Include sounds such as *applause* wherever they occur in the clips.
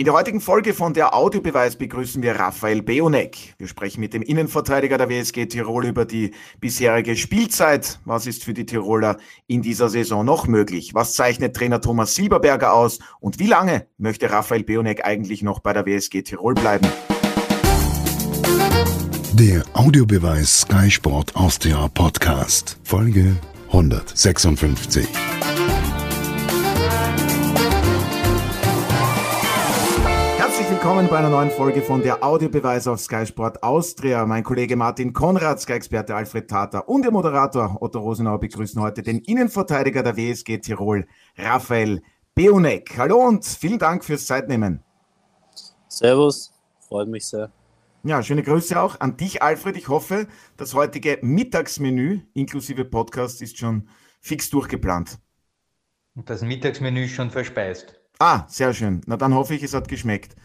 In der heutigen Folge von der Audiobeweis begrüßen wir Raphael Beonek. Wir sprechen mit dem Innenverteidiger der WSG Tirol über die bisherige Spielzeit. Was ist für die Tiroler in dieser Saison noch möglich? Was zeichnet Trainer Thomas Silberberger aus? Und wie lange möchte Raphael Beonek eigentlich noch bei der WSG Tirol bleiben? Der Audiobeweis Sky Sport Austria Podcast, Folge 156. willkommen bei einer neuen Folge von der Audiobeweis auf Sky Sport Austria. Mein Kollege Martin Konrad, Sky-Experte Alfred Tata und der Moderator Otto Rosenauer begrüßen heute den Innenverteidiger der WSG Tirol, Raphael Beunek. Hallo und vielen Dank fürs Zeitnehmen. Servus, freut mich sehr. Ja, schöne Grüße auch an dich, Alfred. Ich hoffe, das heutige Mittagsmenü inklusive Podcast ist schon fix durchgeplant. Und das Mittagsmenü ist schon verspeist. Ah, sehr schön. Na dann hoffe ich, es hat geschmeckt.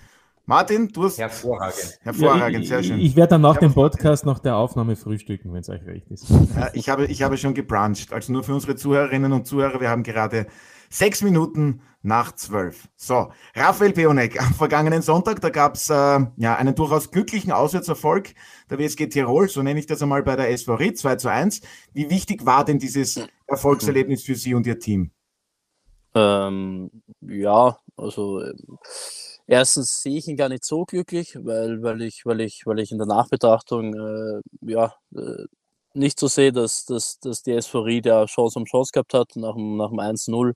Martin, du hast. Hervorragend. Hervorragend, ja, ich, sehr schön. Ich, ich werde dann nach dem Podcast nach der Aufnahme frühstücken, wenn es euch recht ist. Ja, ich, habe, ich habe schon gebruncht. Also nur für unsere Zuhörerinnen und Zuhörer, wir haben gerade sechs Minuten nach zwölf. So, Raphael Peonek, am vergangenen Sonntag, da gab es äh, ja, einen durchaus glücklichen Auswärtserfolg der WSG Tirol, so nenne ich das einmal bei der SV Ried, 2 zu 1. Wie wichtig war denn dieses Erfolgserlebnis für Sie und Ihr Team? Ähm, ja, also. Ähm erstens sehe ich ihn gar nicht so glücklich, weil, weil, ich, weil, ich, weil ich in der Nachbetrachtung äh, ja, äh, nicht so sehe, dass, dass, dass die Ried ja Chance um Chance gehabt hat. Nach dem, nach dem 1-0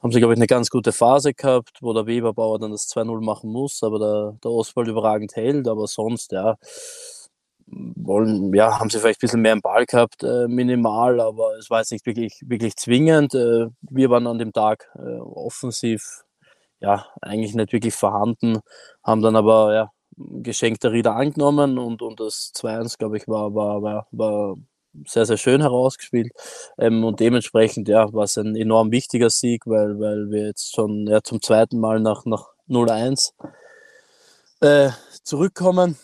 haben sie, glaube ich, eine ganz gute Phase gehabt, wo der Weberbauer dann das 2-0 machen muss, aber der, der Oswald überragend hält. Aber sonst, ja, wollen, ja, haben sie vielleicht ein bisschen mehr im Ball gehabt, äh, minimal, aber es war jetzt nicht wirklich, wirklich zwingend. Äh, wir waren an dem Tag äh, offensiv ja, eigentlich nicht wirklich vorhanden, haben dann aber ja, geschenkte Rieder angenommen und, und das 2-1, glaube ich, war, war, war, war sehr, sehr schön herausgespielt. Ähm, und dementsprechend ja, war es ein enorm wichtiger Sieg, weil, weil wir jetzt schon ja, zum zweiten Mal nach, nach 0-1 äh, zurückkommen.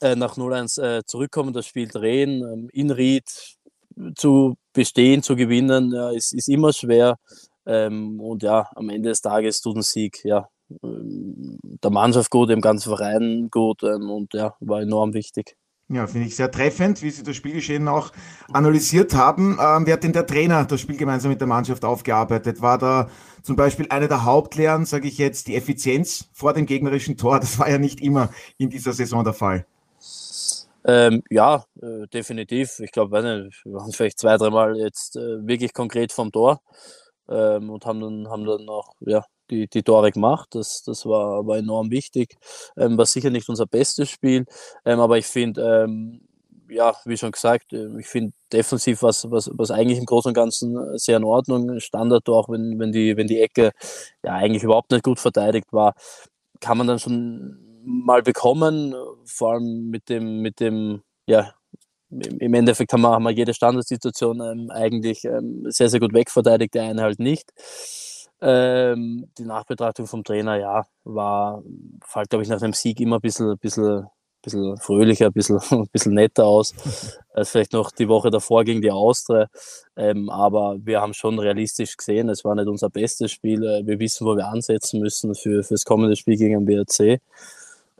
Äh, nach 0-1 äh, zurückkommen, das Spiel drehen, ähm, in Ried zu bestehen, zu gewinnen, ja, ist, ist immer schwer. Ähm, und ja, am Ende des Tages tut ein Sieg ja, ähm, der Mannschaft gut, dem ganzen Verein gut ähm, und ja, war enorm wichtig. Ja, finde ich sehr treffend, wie Sie das Spielgeschehen auch analysiert haben. Ähm, wer hat denn der Trainer das Spiel gemeinsam mit der Mannschaft aufgearbeitet? War da zum Beispiel eine der Hauptlehren, sage ich jetzt, die Effizienz vor dem gegnerischen Tor? Das war ja nicht immer in dieser Saison der Fall. Ähm, ja, äh, definitiv. Ich glaube, wir waren vielleicht zwei, dreimal jetzt äh, wirklich konkret vom Tor ähm, und haben dann, haben dann auch ja, die, die Tore gemacht. Das, das war, war enorm wichtig. Ähm, war sicher nicht unser bestes Spiel, ähm, aber ich finde, ähm, ja, wie schon gesagt, äh, ich finde defensiv was, was, was eigentlich im Großen und Ganzen sehr in Ordnung. Standard auch, wenn, wenn, die, wenn die Ecke ja eigentlich überhaupt nicht gut verteidigt war, kann man dann schon mal bekommen, vor allem mit dem, mit dem, ja, im Endeffekt haben wir, haben wir jede Standardsituation ähm, eigentlich ähm, sehr, sehr gut wegverteidigt, der eine halt nicht. Ähm, die Nachbetrachtung vom Trainer, ja, war, fällt, glaube ich, nach dem Sieg immer ein bisschen, bisschen, bisschen fröhlicher, ein bisschen, ein bisschen netter aus, *laughs* als vielleicht noch die Woche davor gegen die Austria. Ähm, aber wir haben schon realistisch gesehen, es war nicht unser bestes Spiel. Äh, wir wissen, wo wir ansetzen müssen für, für das kommende Spiel gegen den BRC.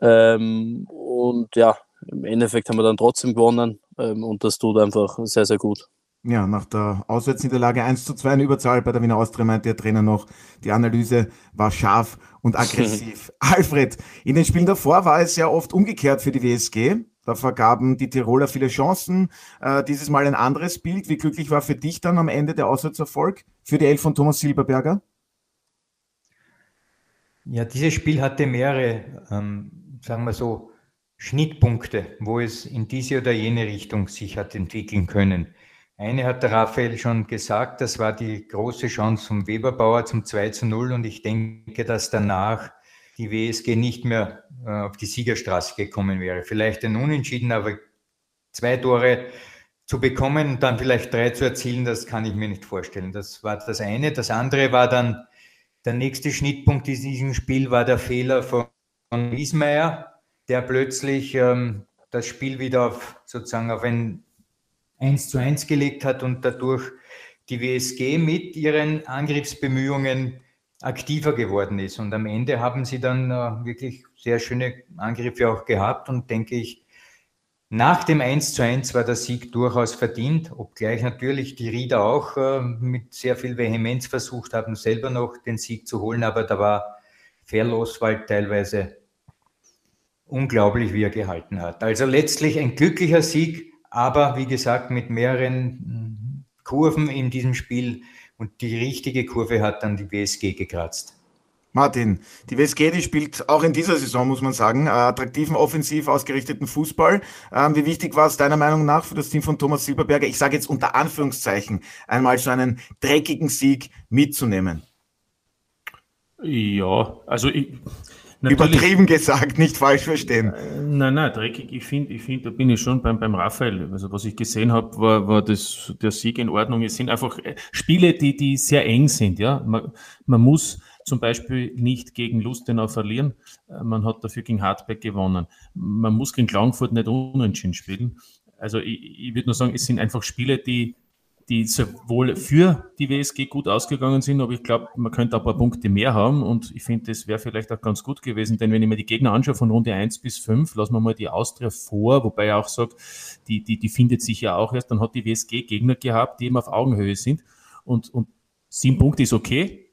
Ähm, und ja, im Endeffekt haben wir dann trotzdem gewonnen ähm, und das tut einfach sehr, sehr gut. Ja, nach der Auswärtsniederlage 1 zu 2 in Überzahl bei der Wiener Austria meinte der Trainer noch, die Analyse war scharf und *laughs* aggressiv. Alfred, in den Spielen davor war es ja oft umgekehrt für die WSG. Da vergaben die Tiroler viele Chancen. Äh, dieses Mal ein anderes Bild. Wie glücklich war für dich dann am Ende der Auswärtserfolg für die Elf von Thomas Silberberger? Ja, dieses Spiel hatte mehrere, ähm, sagen wir so, Schnittpunkte, wo es in diese oder jene Richtung sich hat entwickeln können. Eine hat der Raphael schon gesagt, das war die große Chance vom Weberbauer zum 2 zu 0 und ich denke, dass danach die WSG nicht mehr äh, auf die Siegerstraße gekommen wäre. Vielleicht ein Unentschieden, aber zwei Tore zu bekommen und dann vielleicht drei zu erzielen, das kann ich mir nicht vorstellen. Das war das eine. Das andere war dann, der nächste Schnittpunkt in diesem Spiel war der Fehler von Wiesmeier, der plötzlich ähm, das Spiel wieder auf, sozusagen auf ein 1 zu 1 gelegt hat und dadurch die WSG mit ihren Angriffsbemühungen aktiver geworden ist. Und am Ende haben sie dann äh, wirklich sehr schöne Angriffe auch gehabt und denke ich, nach dem 1 zu 1 war der Sieg durchaus verdient, obgleich natürlich die Rieder auch äh, mit sehr viel Vehemenz versucht haben, selber noch den Sieg zu holen, aber da war Verloswald teilweise unglaublich, wie er gehalten hat. Also letztlich ein glücklicher Sieg, aber wie gesagt mit mehreren Kurven in diesem Spiel und die richtige Kurve hat dann die WSG gekratzt. Martin, die WSG, die spielt auch in dieser Saison, muss man sagen, attraktiven, offensiv ausgerichteten Fußball. Ähm, wie wichtig war es deiner Meinung nach für das Team von Thomas Silberberger, ich sage jetzt unter Anführungszeichen, einmal so einen dreckigen Sieg mitzunehmen? Ja, also ich, Übertrieben gesagt, nicht falsch verstehen. Äh, nein, nein, dreckig. Ich finde, ich finde, da bin ich schon beim, beim Raphael. Also was ich gesehen habe, war, war das, der Sieg in Ordnung. Es sind einfach äh, Spiele, die, die sehr eng sind. Ja, man, man muss zum Beispiel nicht gegen Lustenau verlieren. Äh, man hat dafür gegen Hartberg gewonnen. Man muss gegen Klagenfurt nicht unentschieden spielen. Also ich, ich würde nur sagen, es sind einfach Spiele, die, die sowohl für die WSG gut ausgegangen sind, aber ich glaube, man könnte ein paar Punkte mehr haben und ich finde, das wäre vielleicht auch ganz gut gewesen, denn wenn ich mir die Gegner anschaue von Runde 1 bis 5, lassen wir mal die Austria vor, wobei er auch sagt, die, die, die findet sich ja auch erst, dann hat die WSG Gegner gehabt, die eben auf Augenhöhe sind und, und sieben Punkte ist okay,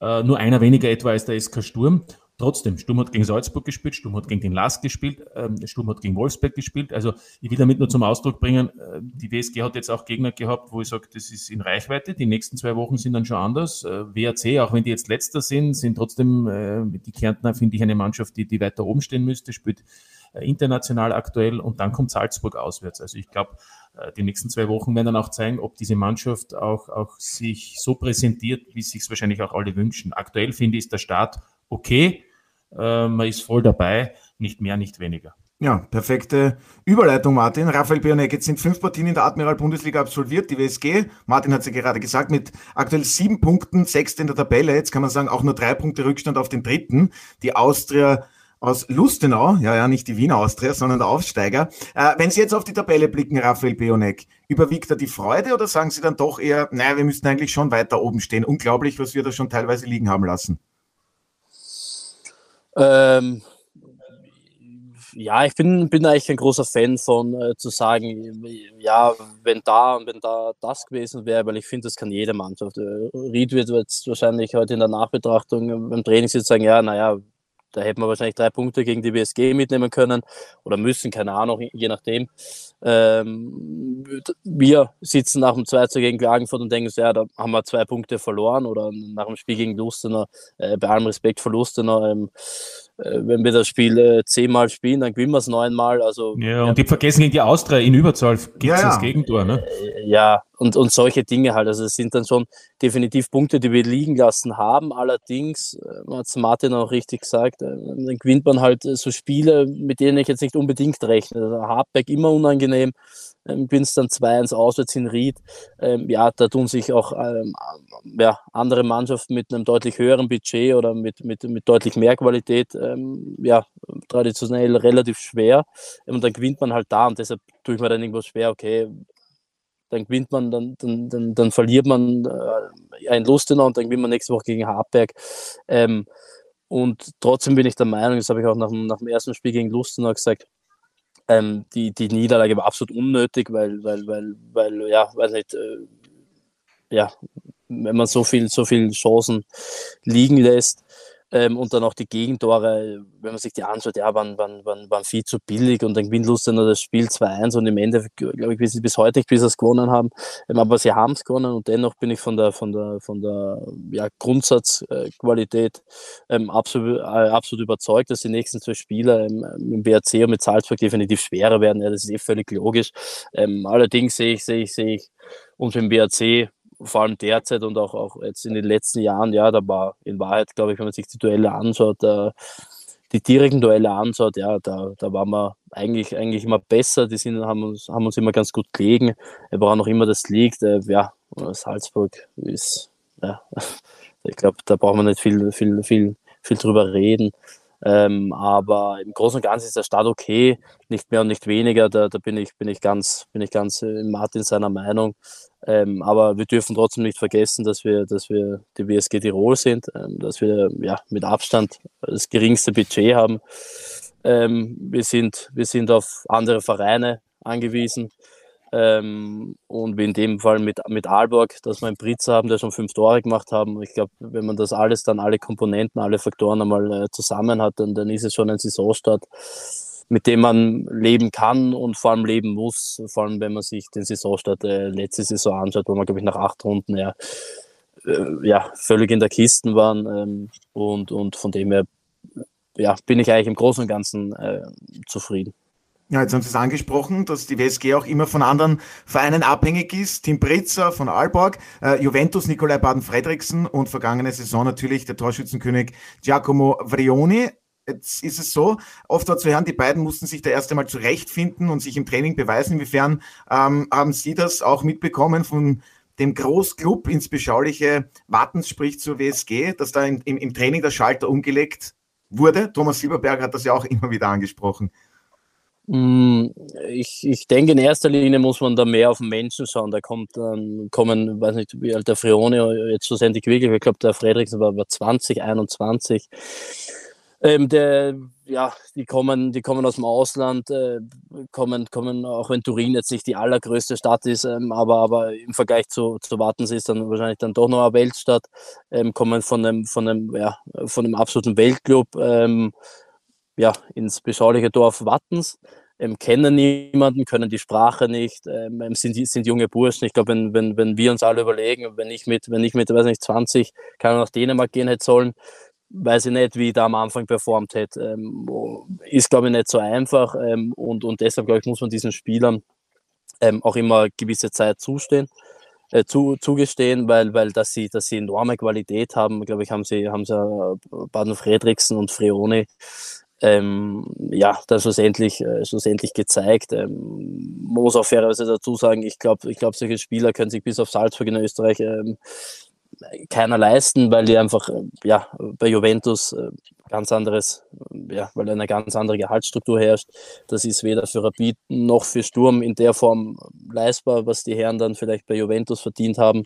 äh, nur einer weniger etwa als der SK Sturm Trotzdem, Sturm hat gegen Salzburg gespielt, Sturm hat gegen den Last gespielt, ähm, Sturm hat gegen Wolfsberg gespielt. Also ich will damit nur zum Ausdruck bringen, äh, die WSG hat jetzt auch Gegner gehabt, wo ich sage, das ist in Reichweite. Die nächsten zwei Wochen sind dann schon anders. Äh, WAC, auch wenn die jetzt letzter sind, sind trotzdem äh, die Kärntner, finde ich, eine Mannschaft, die, die weiter oben stehen müsste, spielt äh, international aktuell und dann kommt Salzburg auswärts. Also ich glaube, die nächsten zwei Wochen werden dann auch zeigen, ob diese Mannschaft auch, auch sich so präsentiert, wie sich es wahrscheinlich auch alle wünschen. Aktuell finde ich, ist der Start okay. Äh, man ist voll dabei, nicht mehr, nicht weniger. Ja, perfekte Überleitung, Martin. Raphael Bionek, jetzt sind fünf Partien in der Admiral-Bundesliga absolviert, die WSG. Martin hat es ja gerade gesagt, mit aktuell sieben Punkten, sechste in der Tabelle. Jetzt kann man sagen, auch nur drei Punkte Rückstand auf den dritten. Die Austria aus Lustenau, ja, ja, nicht die Wiener Austria, sondern der Aufsteiger. Äh, wenn Sie jetzt auf die Tabelle blicken, Raphael Bionek, überwiegt da die Freude oder sagen Sie dann doch eher, naja, wir müssten eigentlich schon weiter oben stehen? Unglaublich, was wir da schon teilweise liegen haben lassen. Ähm, ja, ich bin, bin eigentlich ein großer Fan von äh, zu sagen, ja, wenn da und wenn da das gewesen wäre, weil ich finde, das kann jede Mannschaft. Äh, Ried wird jetzt wahrscheinlich heute in der Nachbetrachtung beim Training sagen, ja, naja, da hätten wir wahrscheinlich drei Punkte gegen die BSG mitnehmen können oder müssen, keine Ahnung, je nachdem. Ähm, wir sitzen nach dem 2 gegen Klagenfurt und denken, ja, da haben wir zwei Punkte verloren oder nach dem Spiel gegen Lustenau, äh, bei allem Respekt vor Lustenau, ähm, äh, wenn wir das Spiel äh, zehnmal spielen, dann gewinnen wir es neunmal. Also, ja, und ja, die vergessen gegen die Austria in Überzahl gibt es ja, das Gegentor. Ne? Äh, ja, und, und solche Dinge halt. Also es sind dann schon definitiv Punkte, die wir liegen lassen haben. Allerdings, hat Martin auch richtig gesagt, dann gewinnt man halt so Spiele, mit denen ich jetzt nicht unbedingt rechne. Also Hardback immer unangenehm, ähm, bin es dann 2-1 auswärts in Ried. Ähm, ja, da tun sich auch ähm, ja, andere Mannschaften mit einem deutlich höheren Budget oder mit, mit, mit deutlich mehr Qualität ähm, ja, traditionell relativ schwer. Und dann gewinnt man halt da und deshalb tue ich mir dann irgendwo schwer, okay, dann gewinnt man, dann, dann, dann, dann verliert man äh, ein Lustenau und dann gewinnt man nächste Woche gegen Hartberg. Ähm, und trotzdem bin ich der Meinung, das habe ich auch nach, nach dem ersten Spiel gegen Lustenau gesagt, ähm, die, die Niederlage war absolut unnötig, weil, weil, weil, weil ja, weiß nicht, äh, ja, wenn man so viel, so viel Chancen liegen lässt, ähm, und dann auch die Gegentore, wenn man sich die anschaut, ja, waren, waren, waren, waren viel zu billig und dann gewinnt Lustenau das Spiel 2-1 und im Endeffekt, glaube ich, bis, bis heute bis sie es gewonnen haben. Ähm, aber sie haben es gewonnen und dennoch bin ich von der, von der, von der ja, Grundsatzqualität ähm, absolut, äh, absolut überzeugt, dass die nächsten zwei Spiele ähm, mit BRC und mit Salzburg definitiv schwerer werden. Ja, das ist eh völlig logisch. Ähm, allerdings sehe ich, sehe ich, sehe ich und den BRC vor allem derzeit und auch, auch jetzt in den letzten Jahren, ja, da war in Wahrheit, glaube ich, wenn man sich die Duelle anschaut, äh, die direkten Duelle anschaut, ja, da, da waren wir eigentlich, eigentlich immer besser. Die sind, haben, uns, haben uns immer ganz gut gelegen. Woran auch immer das liegt, äh, ja, Salzburg ist, ja, *laughs* ich glaube, da braucht man nicht viel, viel, viel, viel drüber reden. Ähm, aber im Großen und Ganzen ist der Start okay, nicht mehr und nicht weniger. Da, da bin, ich, bin, ich ganz, bin ich ganz in Martin seiner Meinung. Ähm, aber wir dürfen trotzdem nicht vergessen, dass wir, dass wir die WSG Tirol sind, ähm, dass wir ja, mit Abstand das geringste Budget haben. Ähm, wir, sind, wir sind auf andere Vereine angewiesen. Ähm, und wie in dem Fall mit, mit Aalborg, dass wir einen Britz haben, der schon fünf Tore gemacht haben. Ich glaube, wenn man das alles dann, alle Komponenten, alle Faktoren einmal äh, zusammen hat, dann, dann ist es schon ein Saisonstart, mit dem man leben kann und vor allem leben muss. Vor allem, wenn man sich den Saisonstart äh, letzte Saison anschaut, wo wir, glaube ich, nach acht Runden ja, äh, ja völlig in der Kisten waren. Ähm, und, und von dem her ja, bin ich eigentlich im Großen und Ganzen äh, zufrieden. Ja, jetzt haben Sie es angesprochen, dass die WSG auch immer von anderen Vereinen abhängig ist. Tim Britzer von Aalborg, äh, Juventus Nikolai Baden-Fredriksen und vergangene Saison natürlich der Torschützenkönig Giacomo Vrioni. Jetzt ist es so, oft war zu hören, die beiden mussten sich da erst einmal zurechtfinden und sich im Training beweisen. Inwiefern ähm, haben Sie das auch mitbekommen von dem Großclub ins beschauliche Wartens, sprich zur WSG, dass da im, im, im Training der Schalter umgelegt wurde? Thomas Silberberg hat das ja auch *laughs* immer wieder angesprochen. Mm, ich, ich denke, in erster Linie muss man da mehr auf den Menschen schauen. Da kommt dann, kommen, weiß nicht, wie alt der Frione jetzt schlussendlich wirklich, ich glaube, der Fredriksen war, war 20, 21. Ähm, der, ja, die kommen, die kommen aus dem Ausland, äh, kommen, kommen, auch wenn Turin jetzt nicht die allergrößte Stadt ist, ähm, aber, aber im Vergleich zu, zu Wartens ist dann wahrscheinlich dann doch noch eine Weltstadt, ähm, kommen von einem, von einem, ja, von einem absoluten Weltclub, ähm, ja, ins beschauliche Dorf Wattens, ähm, kennen niemanden, können die Sprache nicht, ähm, ähm sind, sind junge Burschen. Ich glaube, wenn, wenn, wenn wir uns alle überlegen, wenn ich mit, wenn ich mit, weiß nicht, 20 kann nach Dänemark gehen hätte sollen, weiß ich nicht, wie ich da am Anfang performt hätte. Ähm, ist, glaube ich, nicht so einfach ähm, und, und deshalb, glaube ich, muss man diesen Spielern ähm, auch immer gewisse Zeit zustehen. Äh, zu, zugestehen, weil, weil dass sie, dass sie enorme Qualität haben, glaube ich, haben sie, haben sie äh, Baden Fredriksen und Frioni ähm, ja, dann schlussendlich, äh, schlussendlich gezeigt. Ähm, muss auch fairerweise dazu sagen, ich glaube, ich glaub, solche Spieler können sich bis auf Salzburg in Österreich ähm, keiner leisten, weil die einfach äh, ja, bei Juventus äh, ganz anderes, ja, weil eine ganz andere Gehaltsstruktur herrscht. Das ist weder für Rapid noch für Sturm in der Form leistbar, was die Herren dann vielleicht bei Juventus verdient haben.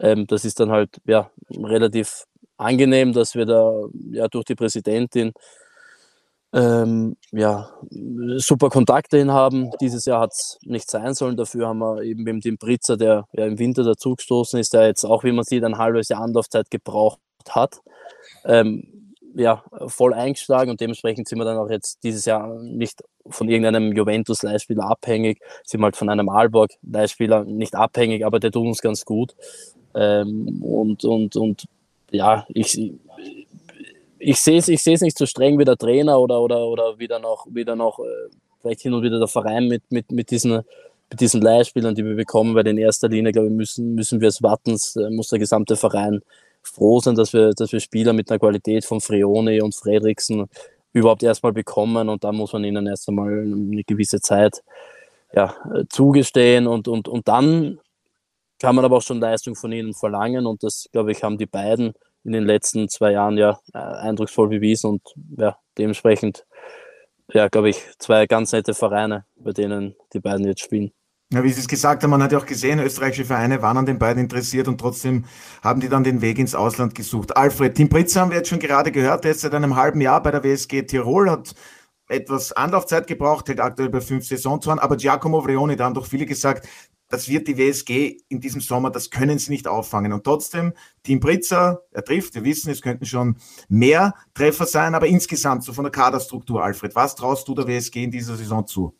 Ähm, das ist dann halt ja, relativ angenehm, dass wir da ja, durch die Präsidentin ähm, ja, super Kontakte hin haben. Dieses Jahr hat es nicht sein sollen. Dafür haben wir eben mit dem Britzer, der ja im Winter dazugestoßen ist, der jetzt auch, wie man sieht, ein halbes Jahr Anlaufzeit gebraucht hat. Ähm, ja, voll eingeschlagen und dementsprechend sind wir dann auch jetzt dieses Jahr nicht von irgendeinem Juventus-Leihspieler abhängig, sind halt von einem Aalborg-Leihspieler nicht abhängig, aber der tut uns ganz gut. Ähm, und, und, und ja, ich, ich sehe es ich nicht so streng wie der Trainer oder, oder, oder wieder noch, wieder noch äh, vielleicht hin und wieder der Verein mit, mit, mit diesen mit diesen Leihspielern, die wir bekommen, weil in erster Linie, glaube ich, müssen, müssen wir es warten, äh, muss der gesamte Verein froh sein, dass wir, dass wir Spieler mit einer Qualität von Freone und Fredriksen überhaupt erstmal bekommen und da muss man ihnen erst einmal eine gewisse Zeit ja, äh, zugestehen und, und, und dann kann man aber auch schon Leistung von ihnen verlangen und das, glaube ich, haben die beiden in den letzten zwei Jahren ja äh, eindrucksvoll bewiesen und ja, dementsprechend, ja, glaube ich, zwei ganz nette Vereine, bei denen die beiden jetzt spielen. Ja, wie Sie es gesagt haben, man hat ja auch gesehen, österreichische Vereine waren an den beiden interessiert und trotzdem haben die dann den Weg ins Ausland gesucht. Alfred, Tim Pritzer haben wir jetzt schon gerade gehört, der ist seit einem halben Jahr bei der WSG Tirol, hat etwas Anlaufzeit gebraucht, hält aktuell bei fünf Saisontoren, aber Giacomo Vrioni, da haben doch viele gesagt, das wird die WSG in diesem Sommer, das können sie nicht auffangen. Und trotzdem, Team Britzer, er trifft, wir wissen, es könnten schon mehr Treffer sein, aber insgesamt, so von der Kaderstruktur, Alfred, was traust du der WSG in dieser Saison zu?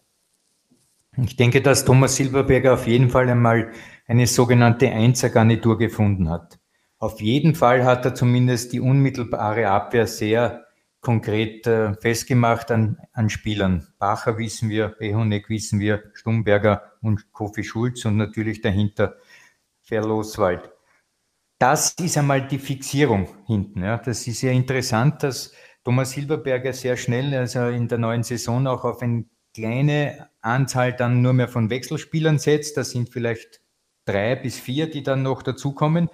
Ich denke, dass Thomas Silberberger auf jeden Fall einmal eine sogenannte Einsergarnitur gefunden hat. Auf jeden Fall hat er zumindest die unmittelbare Abwehr sehr konkret äh, festgemacht an, an Spielern. Bacher wissen wir, Behonek wissen wir, Stumberger und Kofi Schulz und natürlich dahinter Verloswald. Das ist einmal die Fixierung hinten. Ja. Das ist ja interessant, dass Thomas Silberberger sehr schnell, also in der neuen Saison auch auf eine kleine Anzahl dann nur mehr von Wechselspielern setzt. Das sind vielleicht drei bis vier, die dann noch dazukommen.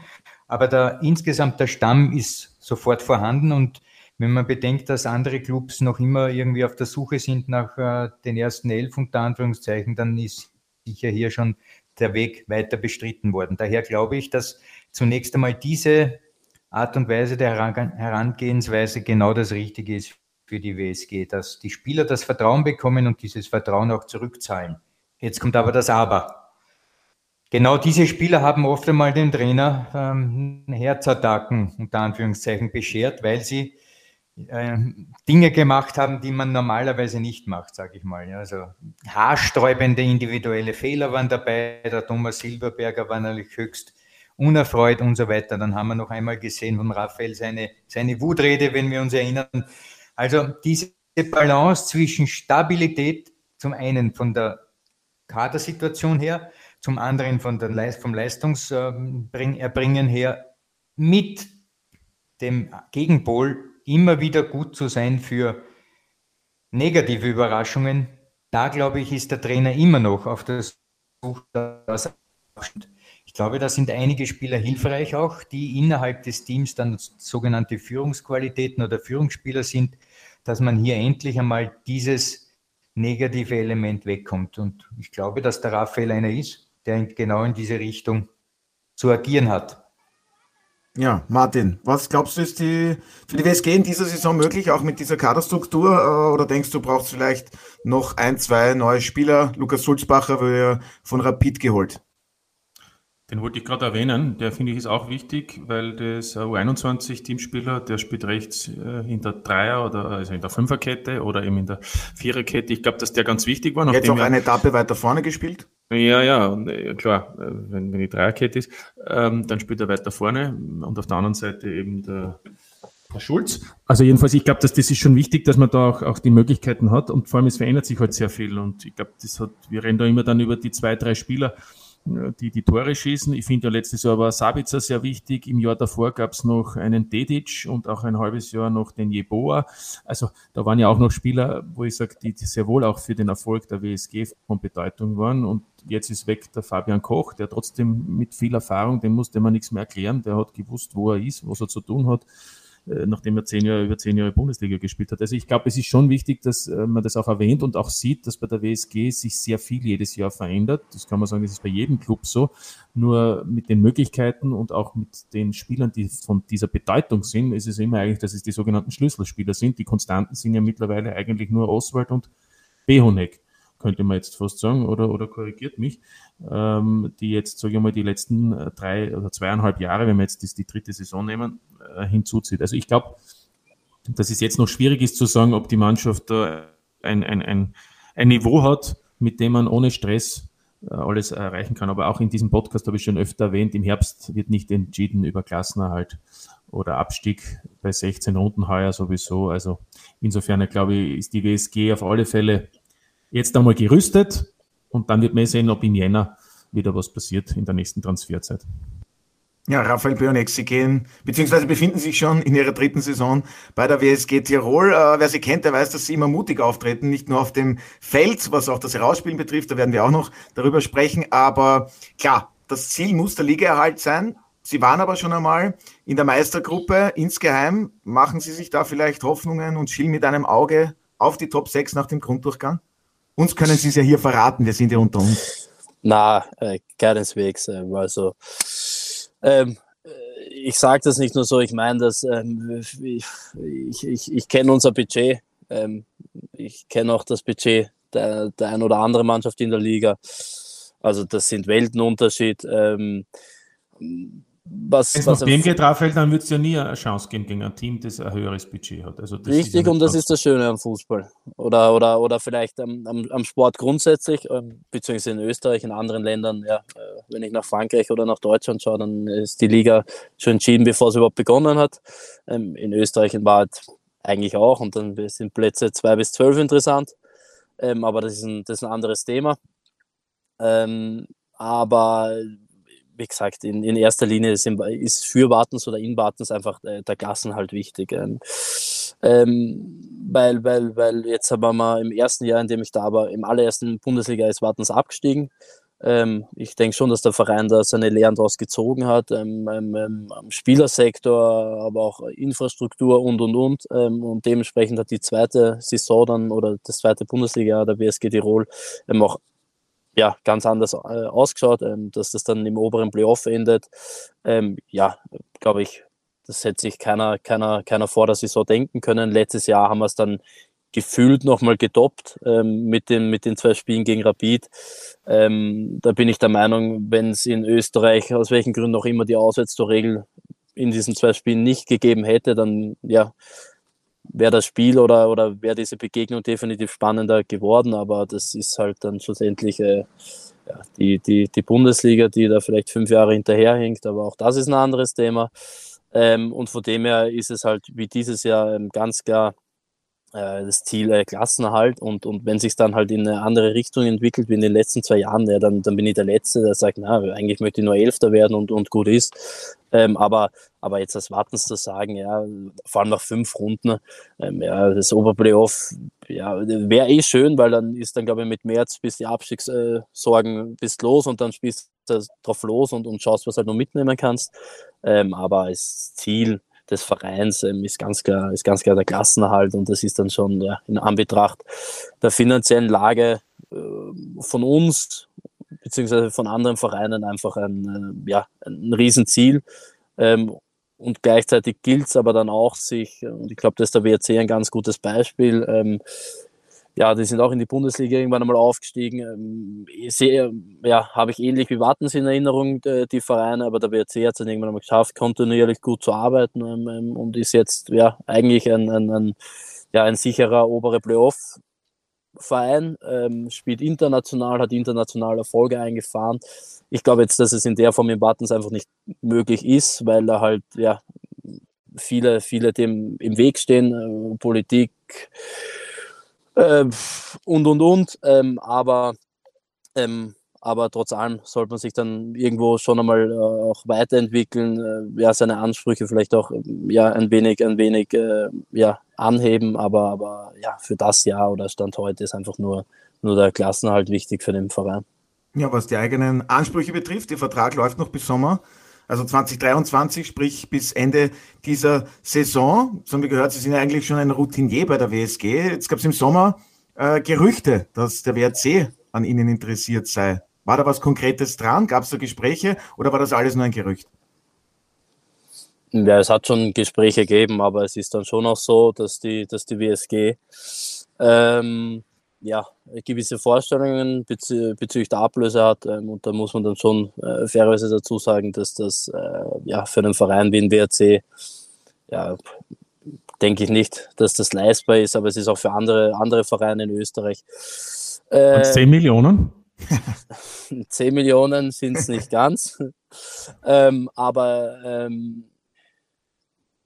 Aber der, insgesamt der Stamm ist sofort vorhanden und wenn man bedenkt, dass andere Clubs noch immer irgendwie auf der Suche sind nach äh, den ersten Elf unter Anführungszeichen, dann ist sicher hier schon der Weg weiter bestritten worden. Daher glaube ich, dass zunächst einmal diese Art und Weise der Herangehensweise genau das Richtige ist für die WSG, dass die Spieler das Vertrauen bekommen und dieses Vertrauen auch zurückzahlen. Jetzt kommt aber das Aber. Genau diese Spieler haben oft einmal dem Trainer ähm, Herzattacken unter Anführungszeichen beschert, weil sie Dinge gemacht haben, die man normalerweise nicht macht, sage ich mal. Also haarsträubende individuelle Fehler waren dabei. Der Thomas Silberberger war natürlich höchst unerfreut und so weiter. Dann haben wir noch einmal gesehen von Raphael seine, seine Wutrede, wenn wir uns erinnern. Also diese Balance zwischen Stabilität, zum einen von der Kadersituation her, zum anderen von der, vom Leistungserbringen her, mit dem Gegenpol immer wieder gut zu sein für negative Überraschungen. Da glaube ich, ist der Trainer immer noch auf der Suche, ich glaube, da sind einige Spieler hilfreich auch, die innerhalb des Teams dann sogenannte Führungsqualitäten oder Führungsspieler sind, dass man hier endlich einmal dieses negative Element wegkommt. Und ich glaube, dass der Raphael einer ist, der genau in diese Richtung zu agieren hat. Ja, Martin, was glaubst du, ist die, für die WSG in dieser Saison möglich, auch mit dieser Kaderstruktur? Äh, oder denkst du, brauchst vielleicht noch ein, zwei neue Spieler? Lukas Sulzbacher wird ja von Rapid geholt. Den wollte ich gerade erwähnen, der finde ich ist auch wichtig, weil das U21-Teamspieler, der spielt rechts äh, in der Dreier- oder also in der Fünferkette oder eben in der Viererkette. Ich glaube, dass der ganz wichtig war. Jetzt auch eine Etappe weiter vorne gespielt? Ja, ja, äh, klar, äh, wenn, wenn die Dreierkette ist, ähm, dann spielt er weiter vorne und auf der anderen Seite eben der, der Schulz. Also jedenfalls, ich glaube, dass das ist schon wichtig, dass man da auch, auch die Möglichkeiten hat und vor allem es verändert sich halt sehr viel und ich glaube, das hat, wir rennen da immer dann über die zwei, drei Spieler die die Tore schießen. Ich finde ja letztes Jahr war Sabitzer sehr wichtig. Im Jahr davor gab es noch einen Dedic und auch ein halbes Jahr noch den Jeboa. Also da waren ja auch noch Spieler, wo ich sage, die, die sehr wohl auch für den Erfolg der WSG von Bedeutung waren. Und jetzt ist weg der Fabian Koch, der trotzdem mit viel Erfahrung, dem musste man nichts mehr erklären. Der hat gewusst, wo er ist, was er zu tun hat. Äh, nachdem er zehn Jahre, über zehn Jahre Bundesliga gespielt hat. Also ich glaube, es ist schon wichtig, dass äh, man das auch erwähnt und auch sieht, dass bei der WSG sich sehr viel jedes Jahr verändert. Das kann man sagen, das ist bei jedem Club so. Nur mit den Möglichkeiten und auch mit den Spielern, die von dieser Bedeutung sind, ist es immer eigentlich, dass es die sogenannten Schlüsselspieler sind. Die Konstanten sind ja mittlerweile eigentlich nur Oswald und Behonek könnte man jetzt fast sagen, oder, oder korrigiert mich, ähm, die jetzt, sage ich mal, die letzten äh, drei oder zweieinhalb Jahre, wenn wir jetzt das, die dritte Saison nehmen, äh, hinzuzieht. Also ich glaube, dass es jetzt noch schwierig ist zu sagen, ob die Mannschaft da ein, ein, ein, ein Niveau hat, mit dem man ohne Stress äh, alles erreichen kann. Aber auch in diesem Podcast habe ich schon öfter erwähnt, im Herbst wird nicht entschieden über Klassenerhalt oder Abstieg bei 16 Runden heuer sowieso. Also insofern, glaube ich, ist die WSG auf alle Fälle jetzt einmal gerüstet und dann wird man sehen, ob im Jänner wieder was passiert in der nächsten Transferzeit. Ja, Raphael Bionek, Sie gehen, beziehungsweise befinden sich schon in Ihrer dritten Saison bei der WSG Tirol. Äh, wer Sie kennt, der weiß, dass Sie immer mutig auftreten, nicht nur auf dem Feld, was auch das Herausspielen betrifft, da werden wir auch noch darüber sprechen. Aber klar, das Ziel muss der Ligaerhalt sein. Sie waren aber schon einmal in der Meistergruppe. Insgeheim machen Sie sich da vielleicht Hoffnungen und schielen mit einem Auge auf die Top 6 nach dem Grunddurchgang? Uns können Sie es ja hier verraten, wir sind ja unter uns. Na, äh, keineswegs. Äh, also, ähm, ich sage das nicht nur so, ich meine das, ähm, ich, ich, ich, ich kenne unser Budget. Ähm, ich kenne auch das Budget der, der ein oder andere Mannschaft in der Liga. Also das sind Weltenunterschied. Ähm, was, Wenn es nach dem geht, Raphael, dann wird es ja nie eine Chance geben gegen ein Team, das ein höheres Budget hat. Also richtig, ja und das ist das Schöne am Fußball. Oder, oder, oder vielleicht am, am, am Sport grundsätzlich, ähm, beziehungsweise in Österreich, in anderen Ländern. Ja, äh, wenn ich nach Frankreich oder nach Deutschland schaue, dann ist die Liga schon entschieden, bevor es überhaupt begonnen hat. Ähm, in Österreich in Wahrheit eigentlich auch. Und dann sind Plätze 2 bis 12 interessant. Ähm, aber das ist, ein, das ist ein anderes Thema. aber wie gesagt, in, in erster Linie ist, ist für Wartens oder in Wartens einfach äh, der Klassenhalt wichtig. Ähm, ähm, weil, weil, weil jetzt haben wir im ersten Jahr, in dem ich da war, im allerersten Bundesliga ist Wartens abgestiegen. Ähm, ich denke schon, dass der Verein da seine Lehren daraus gezogen hat, ähm, ähm, ähm am Spielersektor, aber auch Infrastruktur und und und. Und dementsprechend hat die zweite Saison dann oder das zweite Bundesliga der BSG Tirol auch ja, ganz anders äh, ausgeschaut, dass das dann im oberen Playoff endet. ja, glaube ich, das hätte sich keiner, keiner, keiner vor der Saison denken können. Letztes Jahr haben wir es dann gefühlt nochmal getoppt ähm, mit, den, mit den zwei Spielen gegen Rapid. Ähm, da bin ich der Meinung, wenn es in Österreich, aus welchen Gründen auch immer, die Auswärtstorregel in diesen zwei Spielen nicht gegeben hätte, dann ja, wäre das Spiel oder, oder wäre diese Begegnung definitiv spannender geworden. Aber das ist halt dann schlussendlich äh, ja, die, die, die Bundesliga, die da vielleicht fünf Jahre hinterherhinkt. Aber auch das ist ein anderes Thema. Ähm, und von dem her ist es halt wie dieses Jahr ähm, ganz klar das Ziel äh, Klassenerhalt und, und wenn sich dann halt in eine andere Richtung entwickelt wie in den letzten zwei Jahren, ja, dann, dann bin ich der Letzte, der sagt, na, eigentlich möchte ich nur Elfter werden und, und gut ist. Ähm, aber, aber jetzt als Wartens zu sagen, ja, vor allem nach fünf Runden, ähm, ja, das Oberplayoff, ja, wäre eh schön, weil dann ist dann, glaube ich, mit März bis die Abstiegssorgen äh, bist los und dann spielst du drauf los und, und schaust, was halt noch mitnehmen kannst. Ähm, aber als Ziel, des Vereins ähm, ist, ganz klar, ist ganz klar der Klassenerhalt und das ist dann schon ja, in Anbetracht der finanziellen Lage äh, von uns beziehungsweise von anderen Vereinen einfach ein, äh, ja, ein Riesenziel. Ähm, und gleichzeitig gilt es aber dann auch, sich, und ich glaube, das ist der WRC ein ganz gutes Beispiel, ähm, ja, die sind auch in die Bundesliga irgendwann einmal aufgestiegen. Ähm, sehe, ja, habe ich ähnlich wie Wattens in Erinnerung, die Vereine, aber der WRC hat es dann irgendwann einmal geschafft, kontinuierlich gut zu arbeiten ähm, ähm, und ist jetzt ja eigentlich ein, ein, ein, ja, ein sicherer obere Playoff. Verein, ähm, spielt international, hat international Erfolge eingefahren. Ich glaube jetzt, dass es in der Form in Wattens einfach nicht möglich ist, weil da halt ja viele, viele dem im Weg stehen, äh, Politik, äh, und und und. Ähm, aber, ähm, aber trotz allem sollte man sich dann irgendwo schon einmal äh, auch weiterentwickeln, äh, ja, seine Ansprüche vielleicht auch ja, ein wenig, ein wenig äh, ja, anheben. Aber, aber ja, für das Jahr oder Stand heute ist einfach nur, nur der Klassenhalt wichtig für den Verein. Ja, was die eigenen Ansprüche betrifft, der Vertrag läuft noch bis Sommer. Also 2023, sprich bis Ende dieser Saison. So haben wir gehört, Sie sind ja eigentlich schon ein Routinier bei der WSG. Jetzt gab es im Sommer äh, Gerüchte, dass der WRC an Ihnen interessiert sei. War da was Konkretes dran? Gab es da Gespräche oder war das alles nur ein Gerücht? Ja, es hat schon Gespräche gegeben, aber es ist dann schon auch so, dass die, dass die WSG ähm, ja, gewisse Vorstellungen bezü bezüglich der Ablöse hat. Ähm, und da muss man dann schon äh, fairerweise dazu sagen, dass das äh, ja, für einen Verein wie den WRC, ja, denke ich nicht, dass das leistbar ist, aber es ist auch für andere, andere Vereine in Österreich. Äh, 10 Millionen? *laughs* 10 Millionen sind es nicht ganz. ähm, aber ähm,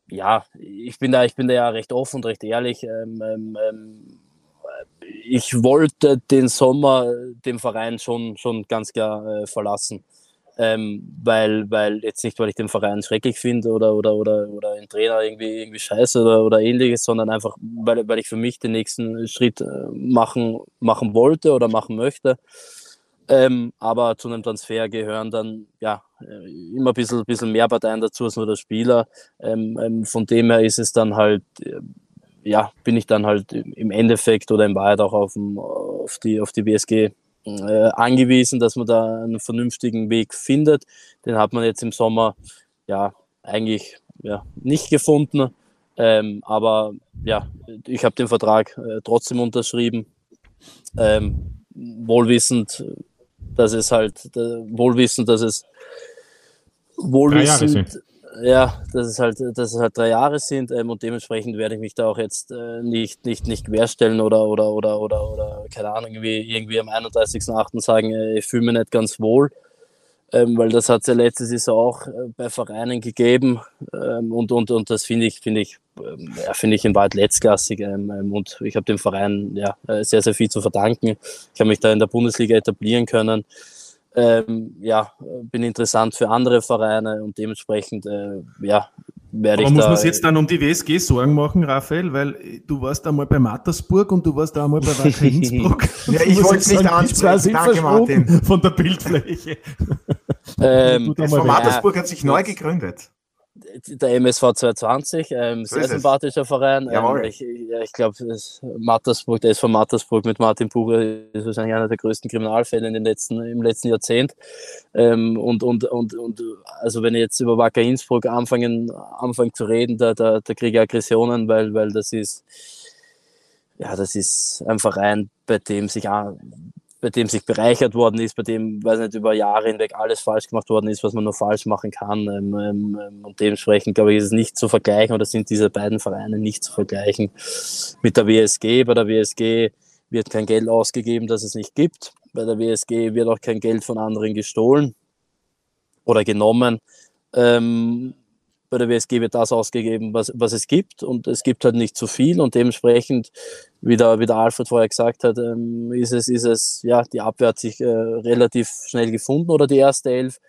ja, ich bin da, ich bin da ja recht offen und recht ehrlich. Ähm, ähm, ähm ich wollte den Sommer dem Verein schon, schon ganz klar äh, verlassen. Ähm, weil, weil jetzt nicht, weil ich den Verein schrecklich finde oder, oder, oder, oder den Trainer irgendwie, irgendwie scheiße oder, oder ähnliches, sondern einfach, weil, weil ich für mich den nächsten Schritt äh, machen, machen wollte oder machen möchte. Ähm, aber zu einem Transfer gehören dann ja äh, immer ein bisschen, bisschen mehr Parteien dazu als nur der Spieler. Ähm, ähm, von dem her ist es dann halt äh, ja, bin ich dann halt im Endeffekt oder in Wahrheit auch auf, dem, auf, die, auf die BSG äh, angewiesen, dass man da einen vernünftigen Weg findet. Den hat man jetzt im Sommer ja eigentlich ja, nicht gefunden. Ähm, aber ja, ich habe den Vertrag äh, trotzdem unterschrieben. Ähm, wohlwissend, dass es halt, äh, wohlwissend, dass es wohlwissend, ja, dass es halt, dass es halt drei Jahre sind ähm, und dementsprechend werde ich mich da auch jetzt äh, nicht, nicht, nicht querstellen oder, oder, oder, oder, oder, keine Ahnung, irgendwie, irgendwie am 31.8. sagen, äh, ich fühle mich nicht ganz wohl. Ähm, weil das hat es ja letztes Jahr auch äh, bei Vereinen gegeben ähm, und, und, und das finde ich, finde ich, ähm, ja, finde ich in Wahrheit letztklassig ähm, ähm, und ich habe dem Verein ja, äh, sehr, sehr viel zu verdanken. Ich habe mich da in der Bundesliga etablieren können ähm, ja, bin interessant für andere Vereine und dementsprechend äh, ja, werde Aber ich muss da. man sich jetzt dann um die WSG Sorgen machen, Raphael? Weil du warst einmal bei Mattersburg und du warst da einmal bei Wacker *laughs* Innsbruck. Ja, ich *laughs* wollte es nicht ansprechen. Danke, Martin. von der Bildfläche. ähm, Das von. Mattersburg hat sich neu gegründet. Der MSV 220, ähm, So sehr ist es. sympathischer Verein. Ähm, ich ja, ich glaube, Mattersburg, der ist von Mattersburg mit Martin Bucher, ist wahrscheinlich einer der größten Kriminalfälle in den letzten, im letzten Jahrzehnt. Ähm, und, und, und, und also wenn ich jetzt über Wacker Innsbruck anfangen, anfange zu reden, da, da, da kriege ich Aggressionen, weil, weil das ist, ja, das ist ein Verein, bei dem sich bei dem sich bereichert worden ist, bei dem, weiß nicht, über Jahre hinweg alles falsch gemacht worden ist, was man nur falsch machen kann. Ähm, ähm, ähm, und dementsprechend, glaube ich, ist es nicht zu vergleichen oder sind diese beiden Vereine nicht zu vergleichen mit der WSG. Bei der WSG wird kein Geld ausgegeben, das es nicht gibt. Bei der WSG wird auch kein Geld von anderen gestohlen oder genommen. Ähm, bei der WSG wird das ausgegeben, was, was es gibt und es gibt halt nicht zu viel und dementsprechend, wie der, wie der Alfred vorher gesagt hat, ähm, ist es, ist es, ja, die Abwehr hat sich äh, relativ schnell gefunden oder die erste Elf,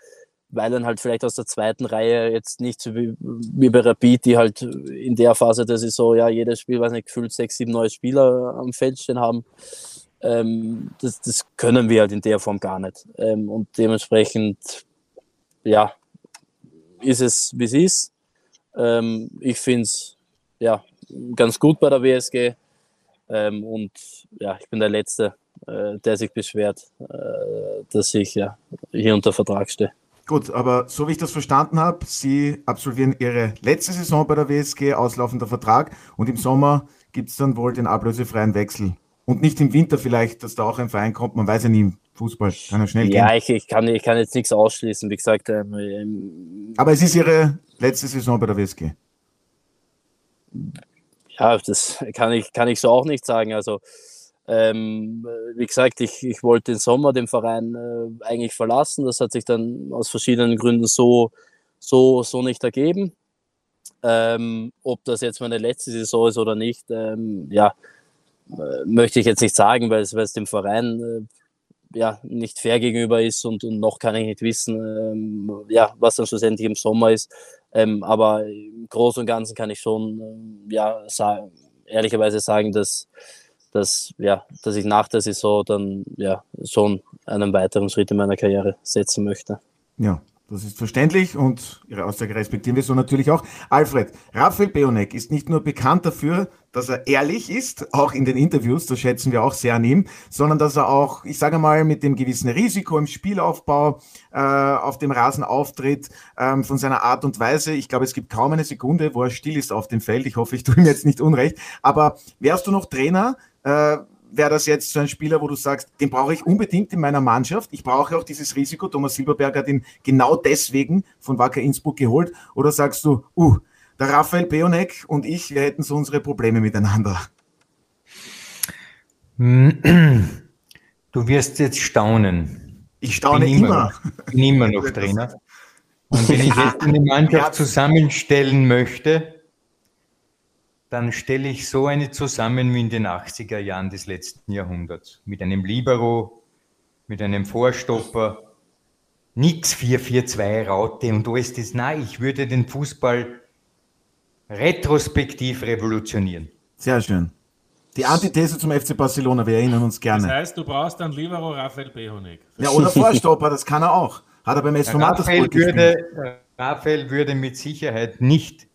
weil dann halt vielleicht aus der zweiten Reihe jetzt nicht so wie, wie bei Rapid, die halt in der Phase der Saison, ja, jedes Spiel, weiß nicht, gefühlt sechs, sieben neue Spieler am Feld stehen haben. Ähm, das, das können wir halt in der Form gar nicht. Ähm, und dementsprechend, ja, ist es, wie es ist. Ähm, ich finde es ja, ganz gut bei der WSG. Ähm, und ja, ich bin der Letzte, äh, der sich beschwert, äh, dass ich ja, hier unter Vertrag stehe. Gut, aber so wie ich das verstanden habe, Sie absolvieren Ihre letzte Saison bei der WSG, auslaufender Vertrag, und im Sommer gibt es dann wohl den ablösefreien Wechsel. Und nicht im Winter vielleicht, dass da auch ein Verein kommt, man weiß ja nie, im Fußball kann ja schnell Ja, gehen. ich, ich, kann, ich kann jetzt nichts ausschließen. Wie gesagt, ähm, ähm, Aber es ist Ihre letzte Saison bei der WSG. Ja, das kann ich, kann ich so auch nicht sagen. Also, ähm, wie gesagt, ich, ich wollte den Sommer den Verein äh, eigentlich verlassen. Das hat sich dann aus verschiedenen Gründen so, so, so nicht ergeben. Ähm, ob das jetzt meine letzte Saison ist oder nicht, ähm, ja, äh, möchte ich jetzt nicht sagen, weil es, weil es dem Verein äh, ja, nicht fair gegenüber ist und, und noch kann ich nicht wissen, ähm, ja, was dann schlussendlich im Sommer ist. Ähm, aber im Großen und Ganzen kann ich schon ähm, ja, sagen, ehrlicherweise sagen, dass, dass, ja, dass ich nach der Saison dann ja, schon einen weiteren Schritt in meiner Karriere setzen möchte. Ja, das ist verständlich und Ihre Aussage respektieren wir so natürlich auch. Alfred, Raphael Beonek ist nicht nur bekannt dafür, dass er ehrlich ist, auch in den Interviews, das schätzen wir auch sehr an ihm, sondern dass er auch, ich sage mal, mit dem gewissen Risiko im Spielaufbau äh, auf dem Rasen auftritt, ähm, von seiner Art und Weise. Ich glaube, es gibt kaum eine Sekunde, wo er still ist auf dem Feld. Ich hoffe, ich tue ihm jetzt nicht unrecht. Aber wärst du noch Trainer? Äh, wäre das jetzt so ein Spieler, wo du sagst, den brauche ich unbedingt in meiner Mannschaft. Ich brauche auch dieses Risiko. Thomas Silberberg hat ihn genau deswegen von Wacker Innsbruck geholt. Oder sagst du, uh, der Raphael Beonek und ich, wir hätten so unsere Probleme miteinander. Du wirst jetzt staunen. Ich staune bin immer. noch, bin immer noch *laughs* Trainer. Und wenn ich jetzt eine Mannschaft zusammenstellen möchte, dann stelle ich so eine zusammen wie in den 80er Jahren des letzten Jahrhunderts. Mit einem Libero, mit einem Vorstopper, nix 4-4-2 Raute und alles das. Nein, ich würde den Fußball retrospektiv revolutionieren. Sehr schön. Die Antithese zum FC Barcelona, wir erinnern uns Das gerne. heißt, du brauchst dann Libero Raphael Behonig. Ja, oder Vorstopper, das kann er auch. Hat er beim SV Raphael würde, Raphael würde mit Sicherheit nicht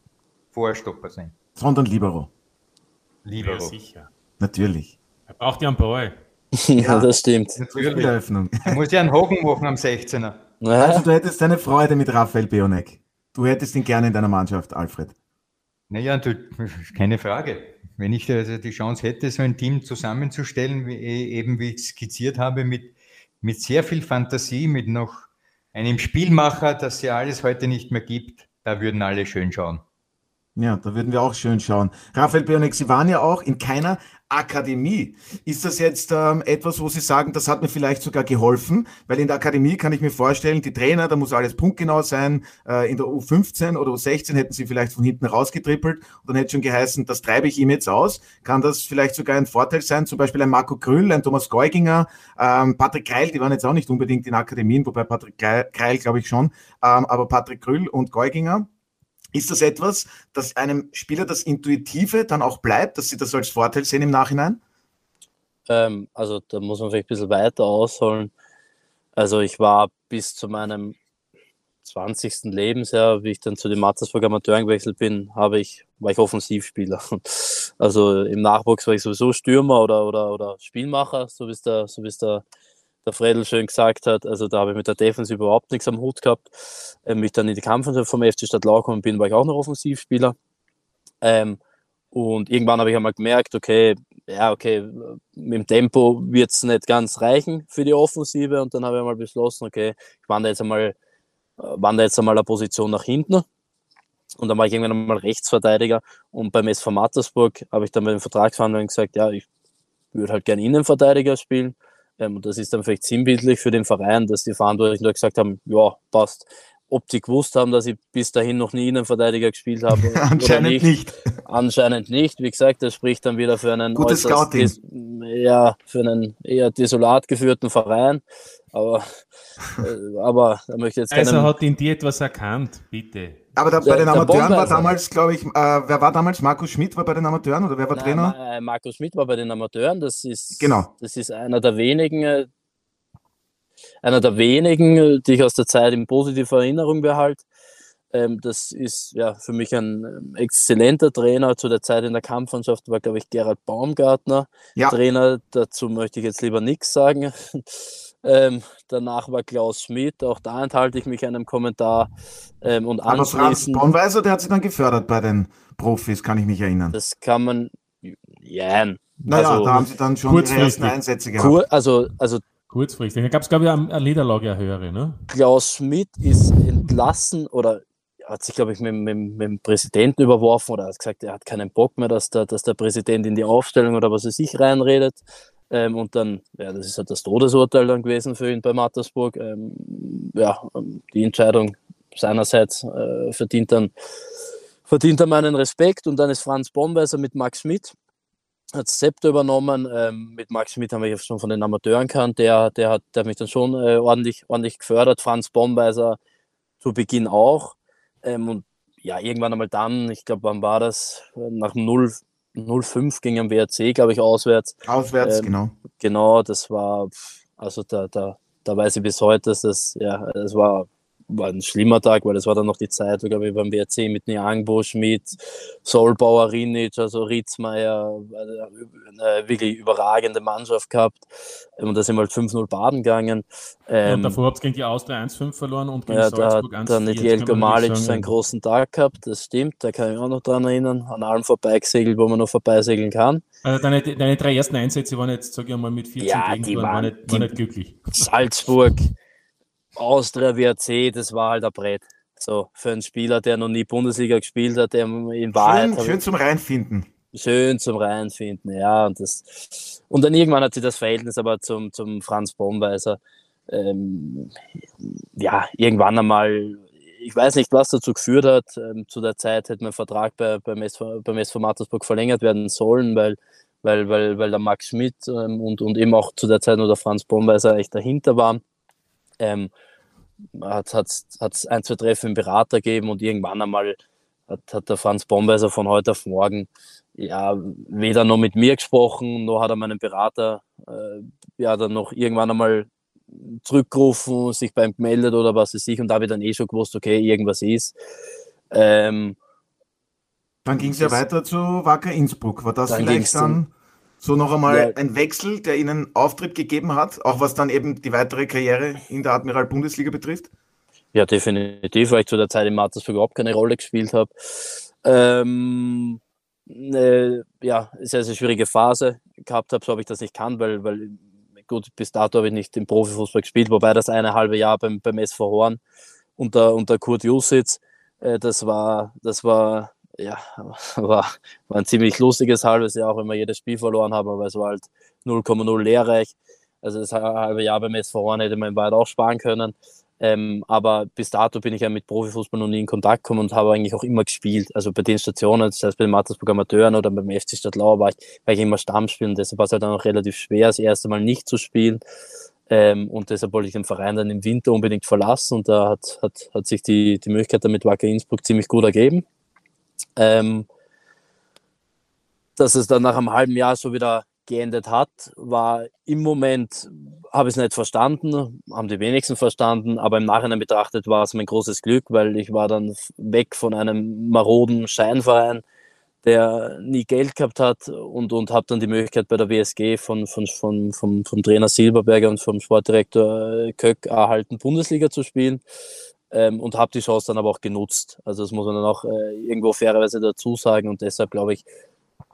Vorstopper sein. Sondern Libero. Ja, Libero. sicher. Natürlich. Er braucht ja einen Ball. *laughs* Ja, das stimmt. Spieleröffnung. Er muss ja einen Haken machen am 16er. Ja, Also du hättest eine Freude mit Raphael Beonek. Du hättest ihn gerne in deiner Mannschaft, Alfred. Naja, du, keine Frage. Wenn ich also die Chance hätte, so ein Team zusammenzustellen, wie, eben wie ich skizziert habe, mit, mit sehr viel Fantasie, mit noch einem Spielmacher, das ja alles heute nicht mehr gibt, da würden alle schön schauen. Ja, da würden wir auch schön schauen. Raphael Beonek, Sie waren ja auch in keiner Akademie. Ist das jetzt ähm, etwas, wo Sie sagen, das hat mir vielleicht sogar geholfen? Weil in der Akademie kann ich mir vorstellen, die Trainer, da muss alles punktgenau sein. Äh, in der U15 oder U16 hätten Sie vielleicht von hinten rausgetrippelt und dann hätte schon geheißen, das treibe ich ihm jetzt aus. Kann das vielleicht sogar ein Vorteil sein? Zum Beispiel ein Marco Krüll, ein Thomas Geuginger, ähm, Patrick Kreil, die waren jetzt auch nicht unbedingt in Akademien, wobei Patrick Kreil, glaube ich, schon. Ähm, aber Patrick Krüll und Geuginger, Ist das etwas, dass einem Spieler das Intuitive dann auch bleibt, dass sie das als Vorteil sehen im Nachhinein? Ähm, also da muss man vielleicht ein bisschen weiter ausholen. Also ich war bis zu meinem 20. Lebensjahr, wie ich dann zu den Mattersburg Amateuren gewechselt bin, habe ich, war ich Offensivspieler. *laughs* Also im Nachwuchs war ich sowieso Stürmer oder, oder, oder Spielmacher, so wie es der, so wie es der, der Fredel schön gesagt hat. Also da habe ich mit der Defensive überhaupt nichts am Hut gehabt. Ähm, ich dann in die Kampfmannschaft vom FC Stadtlau gekommen bin, war ich auch noch Offensivspieler. Ähm, und irgendwann habe ich einmal gemerkt, okay, ja, okay, mit dem Tempo wird es nicht ganz reichen für die Offensive. Und dann habe ich einmal beschlossen, okay, ich wandere jetzt einmal wandere jetzt einmal eine Position nach hinten. Und dann war ich irgendwann einmal Rechtsverteidiger. Und beim SV Mattersburg habe ich dann bei den Vertragsverhandlungen gesagt, ja, ich würde halt gerne Innenverteidiger spielen. Ähm, und das ist dann vielleicht sinnbildlich für den Verein, dass die Verantwortlichen da gesagt haben, ja, passt. Ob die gewusst haben, dass ich bis dahin noch nie Innenverteidiger gespielt habe. *laughs* Anscheinend nicht. nicht. Anscheinend nicht. Wie gesagt, das spricht dann wieder für einen, Gutes Scouting. ja, für einen eher desolat geführten Verein. Aber, äh, aber da möchte jetzt Also hat in dir etwas erkannt, bitte. Aber da, bei den Amateuren war damals, glaube ich, äh, wer war damals? Markus Schmidt war bei den Amateuren oder wer war Nein, Trainer? Äh, Markus Schmidt war bei den Amateuren. Das ist, genau. das ist einer der wenigen, äh, einer der wenigen, die ich aus der Zeit in positiver Erinnerung behalte. Ähm, das ist ja für mich ein ähm, exzellenter Trainer. Zu der Zeit in der Kampfmannschaft war, glaube ich, Gerald Baumgartner ja. Trainer. Dazu möchte ich jetzt lieber nichts sagen. *laughs* Ähm, danach war Klaus Schmidt, auch da enthalte ich mich einem Kommentar. Ähm, und Aber Franz Bonweiser, der hat sich dann gefördert bei den Profis, kann ich mich erinnern. Das kann man, ja. Naja, also, da haben sie dann schon ihre ersten Einsätze gehabt. Kur, also, also Kurzfristig. Da gab es, glaube ich, eine Niederlage, eine höhere, ne? Klaus Schmidt ist entlassen oder hat sich, glaube ich, mit, mit, mit, dem Präsidenten überworfen oder hat gesagt, er hat keinen Bock mehr, dass der, dass der Präsident in die Aufstellung oder was er sich reinredet. Ähm, und dann, ja, das ist halt das Todesurteil dann gewesen für ihn bei Mattersburg. Ähm, ja, ähm, die Entscheidung seinerseits äh, verdient dann verdient er meinen Respekt. Und dann ist Franz Bomweiser mit Max Schmidt, hat Zepter übernommen. Ähm, mit Max Schmidt habe ich schon von den Amateuren kannt. Der, der hat der hat mich dann schon äh, ordentlich, ordentlich gefördert. Franz Bomweiser zu Beginn auch. Ähm, und ja, irgendwann einmal dann, ich glaube, wann war das? Nach dem 0, 0-5 gegen am WRC, glaube ich, auswärts. Auswärts, ähm, genau. Genau, das war, also da, da, da weiß ich bis heute, dass das, ja, das war war ein schlimmer Tag, weil das war dann noch die Zeit, wo wir beim WRC mit Niangbo, Schmidt, Solbauer, Rinic, also Ritzmeier, eine wirklich überragende Mannschaft gehabt. Und da sind wir halt 5-0 baden gegangen. Ähm, und davor habt ihr gegen die Austria 1-5 verloren und gegen ja, Salzburg 1-4. Da hat dann Jelko Malic seinen großen Tag gehabt, das stimmt, da kann ich auch noch dran erinnern. An allem vorbeigesegelt, wo man noch vorbeisegeln kann. Also deine, deine drei ersten Einsätze waren jetzt, sage ich mal, mit 14 ja, die waren, waren, nicht, waren nicht glücklich. Salzburg, Austria WRC, das war halt ein Brett. So, für einen Spieler, der noch nie Bundesliga gespielt hat, der in Wahrheit. Schön, schön zum Reinfinden. Schön zum Reinfinden, ja. Und, das, und dann irgendwann hat sich das Verhältnis aber zum, zum Franz Bomweiser, ähm, ja, irgendwann einmal, ich weiß nicht, was dazu geführt hat. Ähm, zu der Zeit hätte mein Vertrag bei, beim, SV, beim SV Mattersburg verlängert werden sollen, weil, weil, weil, weil der Max Schmidt ähm, und, und eben auch zu der Zeit nur der Franz Bomweiser echt dahinter waren. Ähm, hat es ein, zwei Treffen im Berater gegeben und irgendwann einmal hat, hat der Franz Bombeiser von heute auf morgen ja weder noch mit mir gesprochen, noch hat er meinen Berater äh, ja dann noch irgendwann einmal zurückgerufen, sich beim gemeldet oder was weiß ich und da habe ich dann eh schon gewusst, okay, irgendwas ist. Ähm, dann ging es ja weiter zu Wacker Innsbruck. War das dann vielleicht dann so noch einmal ja. ein Wechsel, der Ihnen Auftritt gegeben hat, auch was dann eben die weitere Karriere in der Admiral Bundesliga betrifft? Ja, definitiv, weil ich zu der Zeit in Mattersburg überhaupt keine Rolle gespielt habe. Ähm, eine, ja, sehr, sehr schwierige Phase gehabt habe, so habe ich das nicht kann, weil, weil gut, bis dato habe ich nicht im Profifußball gespielt, wobei das eine halbe Jahr beim, beim SV Horn unter, unter Kurt Jussitz, äh, das war, das war ja, *laughs* war, war ein ziemlich lustiges halbes Jahr, auch wenn wir jedes Spiel verloren haben, aber es war halt 0,0 lehrreich. Also das halbe Jahr beim SV Horn hätte man im Wald auch sparen können. Ähm, aber bis dato bin ich ja mit Profifußball noch nie in Kontakt gekommen und habe eigentlich auch immer gespielt. Also bei den Stationen, das heißt bei den Mattersburg Amateuren oder beim FC Stadtlau war ich, war ich immer Stammspiel und deshalb war es halt dann auch relativ schwer, das erste Mal nicht zu spielen. Ähm, und deshalb wollte ich den Verein dann im Winter unbedingt verlassen und da hat, hat, hat sich die, die Möglichkeit damit Wacker Innsbruck ziemlich gut ergeben. Ähm, dass es dann nach einem halben Jahr so wieder geendet hat, war im Moment, habe ich es nicht verstanden, haben die wenigsten verstanden, aber im Nachhinein betrachtet war es mein großes Glück, weil ich war dann weg von einem maroden Scheinverein, der nie Geld gehabt hat und, und habe dann die Möglichkeit bei der WSG von, von, von, vom, vom Trainer Silberberger und vom Sportdirektor Köck erhalten, Bundesliga zu spielen ähm, und habe die Chance dann aber auch genutzt. Also das muss man dann auch äh, irgendwo fairerweise dazu sagen und deshalb glaube ich,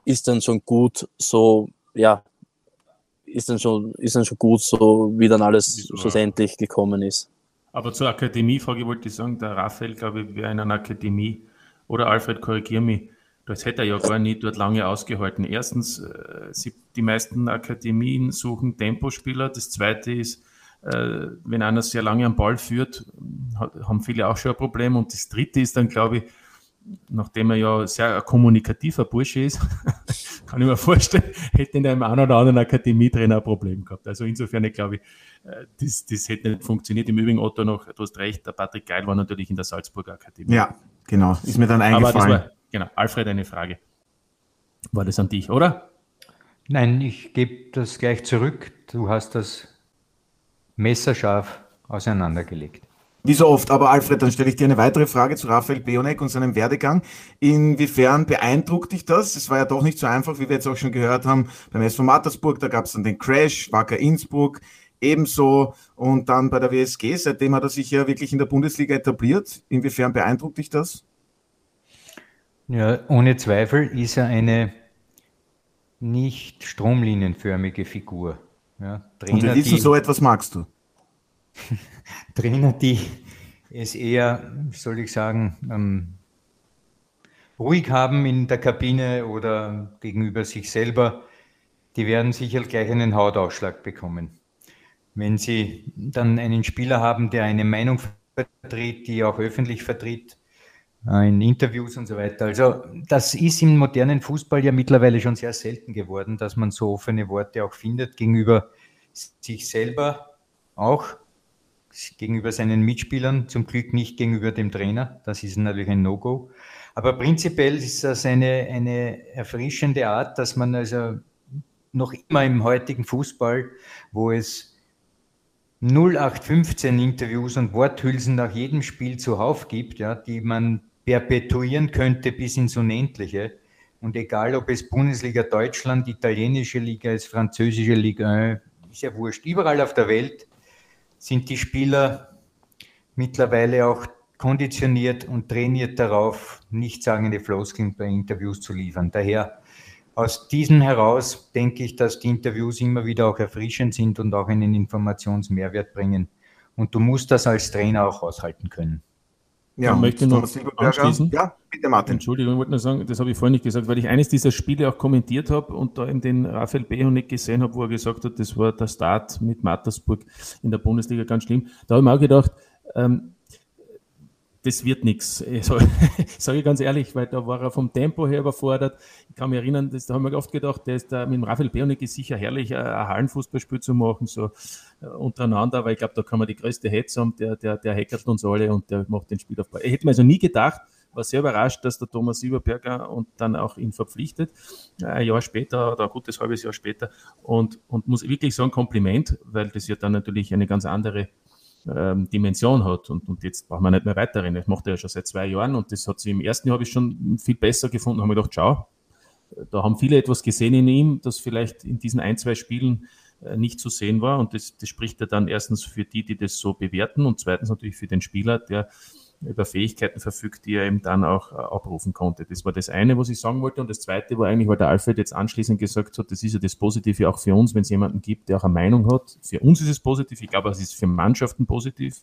ist dann schon gut, so ja, ist dann schon, ist dann schon gut, so wie dann alles ja. schlussendlich gekommen ist. Aber zur Akademiefrage wollte ich sagen, der Raphael, glaube ich, wäre in einer Akademie oder Alfred, korrigier mich, das hätte er ja gar nicht dort lange ausgehalten. Erstens, äh, sie, die meisten Akademien suchen Tempospieler. Das zweite ist, äh, wenn einer sehr lange am Ball führt, haben viele auch schon ein Problem. Und das dritte ist dann, glaube ich, nachdem er ja sehr ein kommunikativer Bursche ist, *laughs* kann ich mir vorstellen, hätte in einem einen oder anderen Akademietrainer ein Problem gehabt. Also insofern, ich glaube, äh, das, das hätte nicht funktioniert. Im Übrigen, Otto noch, du hast recht, der Patrick Geil war natürlich in der Salzburger Akademie. Ja, genau, ist mir dann eingefallen. Aber das war, genau, Alfred, eine Frage. War das an dich, oder? Nein, ich gebe das gleich zurück. Du hast das messerscharf auseinandergelegt. Wie so oft, aber Alfred, dann stelle ich dir eine weitere Frage zu Raphael Beonek und seinem Werdegang. Inwiefern beeindruckt dich das? Es war ja doch nicht so einfach, wie wir jetzt auch schon gehört haben, beim SV Mattersburg, da gab es dann den Crash, Wacker Innsbruck, ebenso und dann bei der WSG. Seitdem hat er sich ja wirklich in der Bundesliga etabliert. Inwiefern beeindruckt dich das? Ja, ohne Zweifel ist er eine nicht stromlinienförmige Figur. Ja, Trainer, und wir wissen, so etwas magst du. *laughs* Trainer, die es eher, soll ich sagen, ähm, ruhig haben in der Kabine oder gegenüber sich selber, die werden sicher gleich einen Hautausschlag bekommen. Wenn sie dann einen Spieler haben, der eine Meinung vertritt, die auch öffentlich vertritt, äh, in Interviews und so weiter. Also das ist im modernen Fußball ja mittlerweile schon sehr selten geworden, dass man so offene Worte auch findet gegenüber sich selber auch gegenüber seinen Mitspielern, zum Glück nicht gegenüber dem Trainer. Das ist natürlich ein No-Go. Aber prinzipiell ist das eine, eine erfrischende Art, dass man also noch immer im heutigen Fußball, wo es 0815 Interviews und Worthülsen nach jedem Spiel zuhauf gibt, ja, die man perpetuieren könnte bis ins Unendliche. Und egal, ob es Bundesliga Deutschland, italienische Liga ist, französische Liga, ist ja wurscht. Überall auf der Welt sind die Spieler mittlerweile auch konditioniert und trainiert darauf, nichtssagende Floskeln bei Interviews zu liefern. Daher aus diesen heraus denke ich, dass die Interviews immer wieder auch erfrischend sind und auch einen Informationsmehrwert bringen. Und du musst das als Trainer auch aushalten können. Ja, ich möchte noch anschließen. Ja, bitte Martin. Entschuldigung, ich wollte nur sagen, das habe ich vorhin nicht gesagt, weil ich eines dieser Spiele auch kommentiert habe und da eben den Raphael Behonek gesehen habe, wo er gesagt hat, das war der Start mit Mattersburg in der Bundesliga ganz schlimm. Da habe ich mir auch gedacht, ähm, das wird nichts. *laughs* Sage ich ganz ehrlich, weil da war er vom Tempo her überfordert. Ich kann mich erinnern, das, da haben wir oft gedacht, der ist da mit dem Raphael Beonik ist sicher herrlich, ein Hallenfußballspiel zu machen, so äh, untereinander, weil ich glaube, da kann man die größte Hetze haben, der, der, der hackert uns alle und der macht den Spielaufbau. Ich hätte mir also nie gedacht, war sehr überrascht, dass der Thomas Sieberberger und dann auch ihn verpflichtet, ein Jahr später oder ein gutes halbes Jahr später und, und muss wirklich sagen, Kompliment, weil das ja dann natürlich eine ganz andere ähm, Dimension hat. Und, und jetzt brauchen wir nicht mehr weiterreden. Das macht er ja schon seit zwei Jahren und das hat sie im ersten Jahr habe ich schon viel besser gefunden. Da habe ich gedacht, schau, da haben viele etwas gesehen in ihm, das vielleicht in diesen ein, zwei Spielen äh, nicht zu sehen war. Und das, das spricht ja dann erstens für die, die das so bewerten und zweitens natürlich für den Spieler, der über Fähigkeiten verfügt, die er eben dann auch äh, abrufen konnte. Das war das eine, was ich sagen wollte. Und das zweite war eigentlich, weil der Alfred jetzt anschließend gesagt hat, das ist ja das Positive auch für uns, wenn es jemanden gibt, der auch eine Meinung hat. Für uns ist es positiv. Ich glaube, es ist für Mannschaften positiv,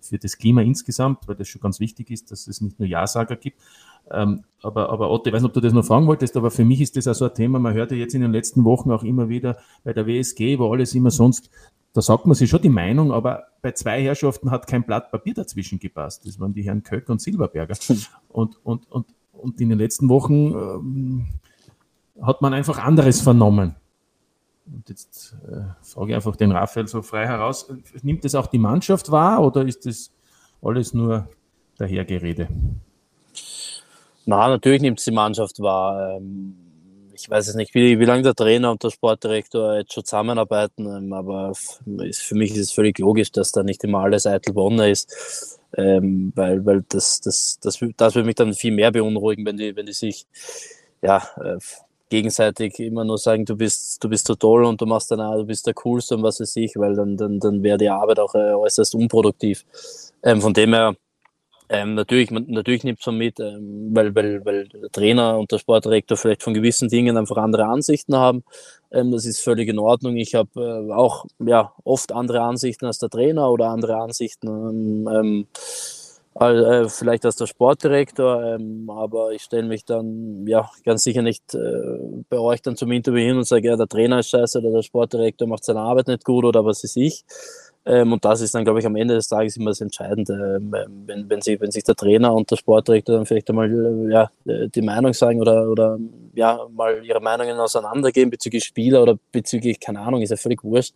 für das Klima insgesamt, weil das schon ganz wichtig ist, dass es nicht nur Ja-Sager gibt. Ähm, aber, aber Otto, ich weiß nicht, ob du das noch fragen wolltest, aber für mich ist das auch so ein Thema. Man hört ja jetzt in den letzten Wochen auch immer wieder bei der WSG, wo alles immer sonst da sagt man sich schon die Meinung, aber bei zwei Herrschaften hat kein Blatt Papier dazwischen gepasst. Das waren die Herren Köck und Silberberger. *laughs* Und, und, und, und in den letzten Wochen ähm, hat man einfach anderes vernommen. Und jetzt äh, frage ich einfach den Raphael so frei heraus, nimmt das auch die Mannschaft wahr oder ist das alles nur Dahergerede? Na, natürlich nimmt es die Mannschaft wahr. Ähm, ich weiß es nicht, wie, wie lange der Trainer und der Sportdirektor jetzt schon zusammenarbeiten, ähm, aber für mich ist es völlig logisch, dass da nicht immer alles eitel Bonner ist, ähm, weil, weil das, das, das, das würde mich dann viel mehr beunruhigen, wenn die, wenn die sich ja, äh, gegenseitig immer nur sagen, du bist, du bist so toll und du machst dann du bist der Coolste und was weiß ich, weil dann, dann, dann wäre die Arbeit auch äh, äußerst unproduktiv. Ähm, von dem her, ähm, natürlich, man, natürlich nimmt man mit, ähm, weil, weil, weil der Trainer und der Sportdirektor vielleicht von gewissen Dingen einfach andere Ansichten haben. Ähm, das ist völlig in Ordnung. Ich habe äh, auch ja, oft andere Ansichten als der Trainer oder andere Ansichten ähm, äh, vielleicht als der Sportdirektor, ähm, aber ich stelle mich dann ja ganz sicher nicht äh, bei euch dann zum Interview hin und sage, ja, der Trainer ist scheiße oder der Sportdirektor macht seine Arbeit nicht gut oder was ist ich. Ähm, und das ist dann, glaube ich, am Ende des Tages immer das Entscheidende. Ähm, wenn, wenn, sie, wenn sich der Trainer und der Sportdirektor dann vielleicht einmal äh, ja, äh, die Meinung sagen oder, oder ja, mal ihre Meinungen auseinandergehen bezüglich Spieler oder bezüglich, keine Ahnung, ist ja völlig wurscht,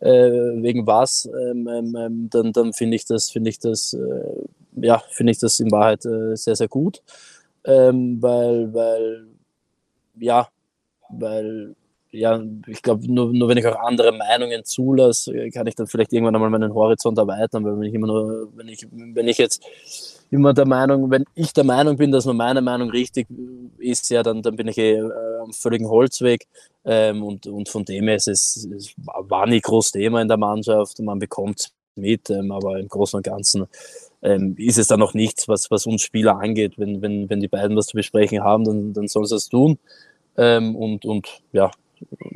äh, wegen was, ähm, ähm, ähm dann, dann finde ich das, finde ich das, äh, ja, finde ich das in Wahrheit äh, sehr, sehr gut. Ähm, weil, weil, ja, weil ja, ich glaube, nur, nur wenn ich auch andere Meinungen zulasse, kann ich dann vielleicht irgendwann einmal meinen Horizont erweitern, weil wenn ich immer nur, wenn ich, wenn ich jetzt immer der Meinung, wenn ich der Meinung bin, dass nur meine Meinung richtig ist, ja, dann, dann bin ich eh äh, am völligen Holzweg. Ähm, und, und von dem her ist es, es war nie groß Thema in der Mannschaft und man bekommt mit, ähm, aber im Großen und Ganzen ähm, ist es dann noch nichts, was, was uns Spieler angeht. Wenn, wenn, wenn die beiden was zu besprechen haben, dann, dann sollen sie es tun. Ähm, und, und ja,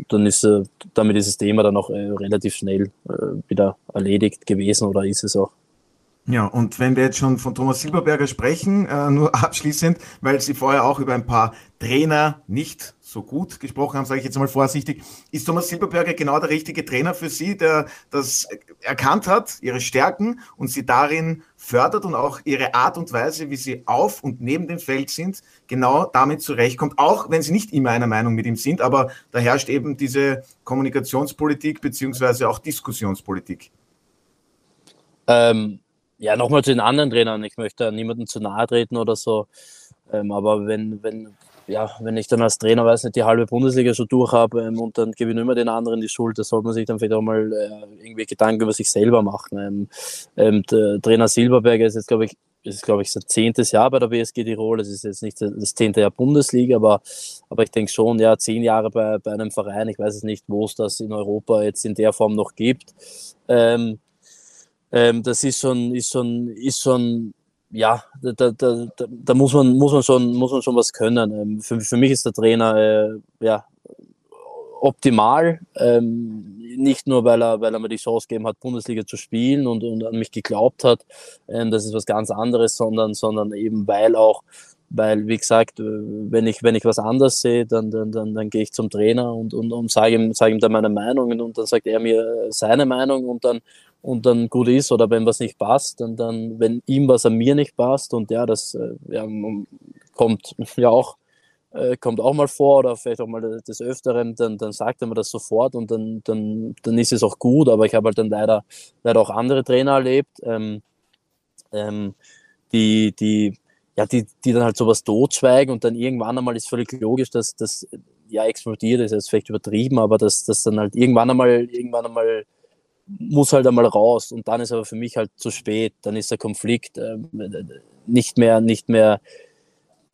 dann ist äh, damit ist das Thema dann auch äh, relativ schnell äh, wieder erledigt gewesen oder ist es auch. Ja, und wenn wir jetzt schon von Thomas Silberberger sprechen, nur *laughs* abschließend, weil Sie vorher auch über ein paar Trainer nicht so gut gesprochen haben, sage ich jetzt mal vorsichtig. Ist Thomas Silberberger genau der richtige Trainer für Sie, der das erkannt hat, Ihre Stärken und Sie darin fördert und auch Ihre Art und Weise, wie Sie auf und neben dem Feld sind, genau damit zurechtkommt, auch wenn Sie nicht immer einer Meinung mit ihm sind, aber da herrscht eben diese Kommunikationspolitik beziehungsweise auch Diskussionspolitik. Ähm, ja, nochmal zu den anderen Trainern. Ich möchte niemandem zu nahe treten oder so. Ähm, aber wenn, wenn, ja, wenn ich dann als Trainer, weiß nicht, die halbe Bundesliga schon durch habe ähm, und dann gebe ich immer den anderen die Schuld, da sollte man sich dann vielleicht auch mal äh, irgendwie Gedanken über sich selber machen. Ähm, ähm, Trainer Silberberger ist jetzt, glaube ich, ist, glaube ich, sein zehntes Jahr bei der WSG Tirol. Es ist jetzt nicht das zehnte Jahr Bundesliga, aber, aber ich denke schon, ja, zehn Jahre bei, bei einem Verein. Ich weiß es nicht, wo es das in Europa jetzt in der Form noch gibt. Ähm, ähm, das ist schon, ist schon, ist schon ja, da, da, da, muss, man, muss, man schon, muss man schon was können. Ähm, für, für mich ist der Trainer äh, ja, optimal. Ähm, nicht nur, weil er, weil er mir die Chance gegeben hat, Bundesliga zu spielen und, und an mich geglaubt hat. Ähm, das ist was ganz anderes, sondern, sondern eben weil auch, weil, wie gesagt, wenn ich, wenn ich was anders sehe, dann, dann, dann, dann gehe ich zum Trainer und, und, und sage ihm, sage ihm dann meine Meinung und dann sagt er mir seine Meinung und dann und dann gut ist oder wenn was nicht passt, dann, dann wenn ihm was an mir nicht passt und ja, das äh, ja, kommt *laughs* ja auch äh, kommt auch mal vor oder vielleicht auch mal des Öfteren, dann, dann sagt er mir das sofort und dann, dann, dann ist es auch gut, aber ich habe halt dann leider, leider auch andere Trainer erlebt, ähm, ähm, die, die, ja, die, die dann halt sowas totschweigen und dann irgendwann einmal ist völlig logisch, dass das ja explodiert ist, ist vielleicht übertrieben, aber dass das dann halt irgendwann einmal, irgendwann einmal muss halt einmal raus und dann ist aber für mich halt zu spät. Dann ist der Konflikt äh, nicht mehr, nicht mehr,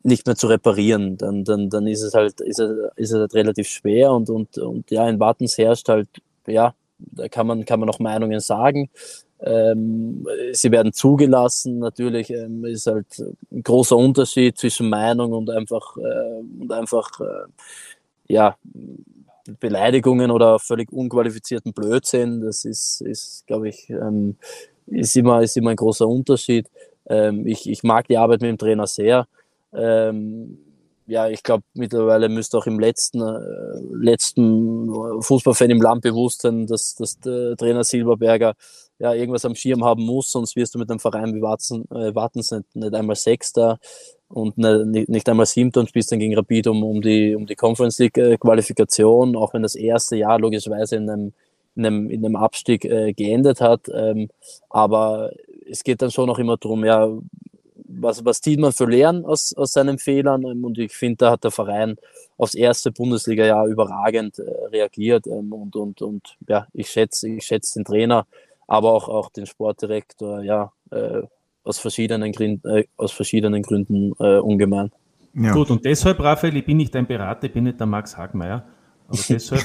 nicht mehr zu reparieren. Dann, dann, dann ist es halt, ist ist es halt relativ schwer und, und, und ja, in Wattens herrscht halt, ja, da kann man, kann man noch Meinungen sagen. Ähm, sie werden zugelassen. Natürlich ähm, ist halt ein großer Unterschied zwischen Meinung und einfach, äh, und einfach, äh, ja, Beleidigungen oder völlig unqualifizierten Blödsinn. Das ist, ist glaube ich, ähm, ist, immer, ist immer ein großer Unterschied. Ähm, ich, ich mag die Arbeit mit dem Trainer sehr. Ähm, ja, ich glaube, mittlerweile müsste auch im letzten, äh, letzten Fußballfan im Land bewusst sein, dass, dass der Trainer Silberberger ja irgendwas am Schirm haben muss, sonst wirst du mit einem Verein wie Watzen, äh, Wattens nicht, nicht einmal Sechster und ne, nicht einmal siebter und spielst dann gegen Rapid um, um, die, um die Conference League äh, Qualifikation, auch wenn das erste Jahr logischerweise in einem, in einem, in einem Abstieg äh, geendet hat. Ähm, aber es geht dann schon auch immer darum, ja, was, was zieht man für Lehren aus, aus seinen Fehlern? Ähm, und ich finde, da hat der Verein aufs erste Bundesliga-Jahr überragend äh, reagiert. Ähm, und, und, und ja, ich schätze ich schätze den Trainer, aber auch, auch den Sportdirektor, ja, äh, aus verschiedenen, Gründen, äh, aus verschiedenen Gründen äh, ungemein. Ja. Gut, und deshalb, Raphael, ich bin nicht dein Berater, ich bin nicht der Max Hagmeier, aber *laughs* deshalb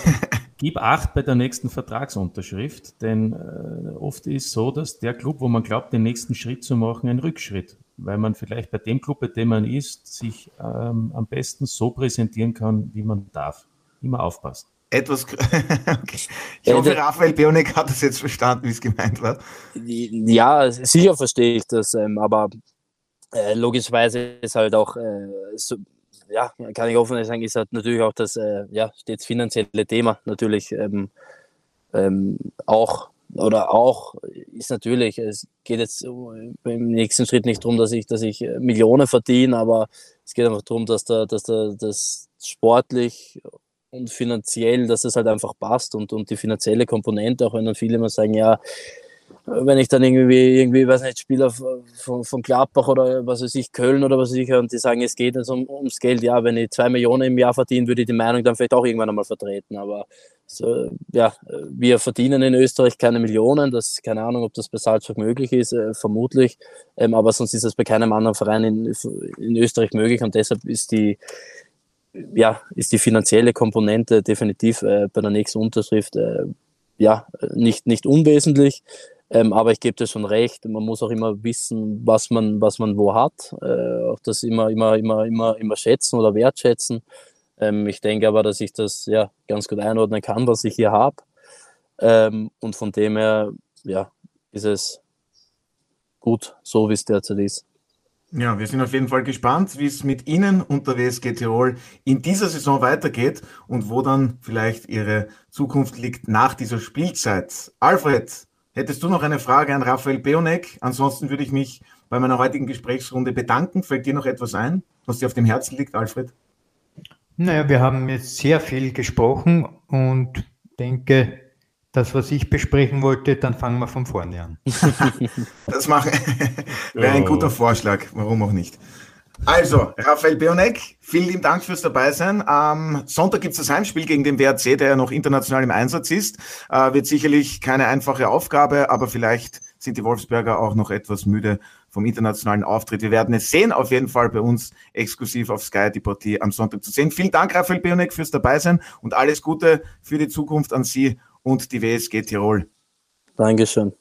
gib Acht bei der nächsten Vertragsunterschrift, denn äh, oft ist so, dass der Club, wo man glaubt, den nächsten Schritt zu machen, ein Rückschritt, weil man vielleicht bei dem Club, bei dem man ist, sich ähm, am besten so präsentieren kann, wie man darf. Immer aufpassen. Etwas. *laughs* okay. Ich hoffe, Raphael Bionek hat das jetzt verstanden, wie es gemeint war. Ja, sicher verstehe ich das, ähm, aber äh, logischerweise ist halt auch äh, so, ja, kann ich offen sagen, ist halt natürlich auch das äh, ja, stets finanzielle Thema natürlich ähm, ähm, auch oder auch ist natürlich, es geht jetzt im nächsten Schritt nicht darum, dass ich, dass ich äh, Millionen verdiene, aber es geht einfach darum, dass da, dass da das sportlich und finanziell, dass es halt einfach passt und, und die finanzielle Komponente, auch wenn dann viele immer sagen, ja, wenn ich dann irgendwie, irgendwie, weiß nicht, Spieler von, von Gladbach oder was weiß ich, Köln oder was weiß ich, und die sagen, es geht jetzt um, ums Geld, ja, wenn ich zwei Millionen im Jahr verdiene, würde ich die Meinung dann vielleicht auch irgendwann einmal vertreten. Aber so, ja, wir verdienen in Österreich keine Millionen, das keine Ahnung, ob das bei Salzburg möglich ist, äh, vermutlich, ähm, aber sonst ist das bei keinem anderen Verein in, in Österreich möglich und deshalb ist die, ja, ist die finanzielle Komponente definitiv äh, bei der nächsten Unterschrift äh, ja, nicht, nicht unwesentlich. Ähm, aber ich gebe dir schon recht, man muss auch immer wissen, was man, was man wo hat. Äh, auch das immer, immer, immer, immer, immer schätzen oder wertschätzen. Ähm, ich denke aber, dass ich das ja ganz gut einordnen kann, was ich hier habe. Ähm, und von dem her, ja, ist es gut, so wie es derzeit ist. Ja, wir sind auf jeden Fall gespannt, wie es mit Ihnen und der WSG Tirol in dieser Saison weitergeht und wo dann vielleicht Ihre Zukunft liegt nach dieser Spielzeit. Alfred, hättest du noch eine Frage an Raphael Beonek? Ansonsten würde ich mich bei meiner heutigen Gesprächsrunde bedanken. Fällt dir noch etwas ein, was dir auf dem Herzen liegt, Alfred? Naja, wir haben jetzt sehr viel gesprochen und denke, das, was ich besprechen wollte, dann fangen wir von vorne an. *laughs* das *laughs* wäre ein guter Vorschlag, warum auch nicht. Also, Raphael Bionek, vielen lieben Dank fürs Dabeisein. Am Sonntag gibt es das Heimspiel gegen den WRC, der ja noch international im Einsatz ist. Äh, wird sicherlich keine einfache Aufgabe, aber vielleicht sind die Wolfsberger auch noch etwas müde vom internationalen Auftritt. Wir werden es sehen, auf jeden Fall bei uns exklusiv auf Sky die Partie am Sonntag zu sehen. Vielen Dank, Raphael Bionek, fürs Dabeisein und alles Gute für die Zukunft an Sie und die WSG Tirol. Dankeschön.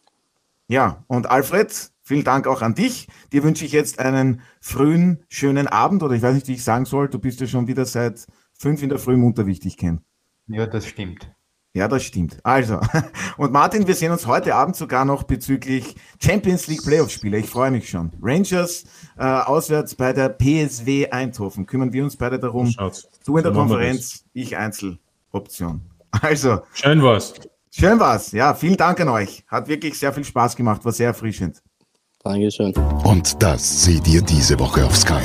Ja, und Alfred, vielen Dank auch an dich. Dir wünsche ich jetzt einen frühen, schönen Abend oder ich weiß nicht, wie ich sagen soll. Du bist ja schon wieder seit fünf in der Früh munter, wie ich dich kenne. Ja, das stimmt. Ja, das stimmt. Also, *laughs* und Martin, wir sehen uns heute Abend sogar noch bezüglich Champions League Playoff-Spiele. Ich freue mich schon. Rangers äh, auswärts bei der PSW Eindhoven. Kümmern wir uns beide darum. Du in der Konferenz, ich Einzeloption. *laughs* Also. Schön war's. Schön war's. Ja, vielen Dank an euch. Hat wirklich sehr viel Spaß gemacht, war sehr erfrischend. Dankeschön. Und das seht ihr diese Woche auf Sky.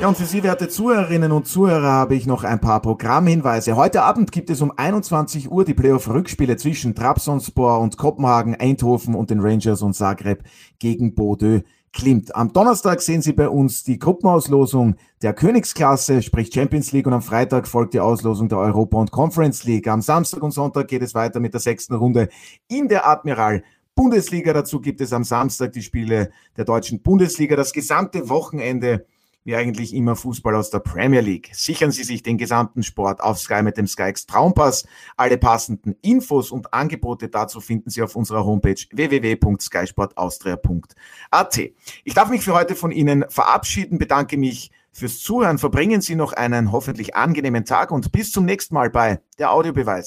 Ja, und für Sie, werte Zuhörerinnen und Zuhörer, habe ich noch ein paar Programmhinweise. Heute Abend gibt es um 21 Uhr die Playoff-Rückspiele zwischen Trabzonspor und Kopenhagen, Eindhoven und den Rangers und Zagreb gegen Bodø Klimt. Am Donnerstag sehen Sie bei uns die Gruppenauslosung der Königsklasse, sprich Champions League, und am Freitag folgt die Auslosung der Europa und Conference League. Am Samstag und Sonntag geht es weiter mit der sechsten Runde in der Admiral Bundesliga. Dazu gibt es am Samstag die Spiele der deutschen Bundesliga. Das gesamte Wochenende wie eigentlich immer Fußball aus der Premier League. Sichern Sie sich den gesamten Sport auf Sky mit dem SkyX Traumpass. Alle passenden Infos und Angebote dazu finden Sie auf unserer Homepage www.skysportaustria.at. Ich darf mich für heute von Ihnen verabschieden, bedanke mich fürs Zuhören. Verbringen Sie noch einen hoffentlich angenehmen Tag und bis zum nächsten Mal bei der Audiobeweis.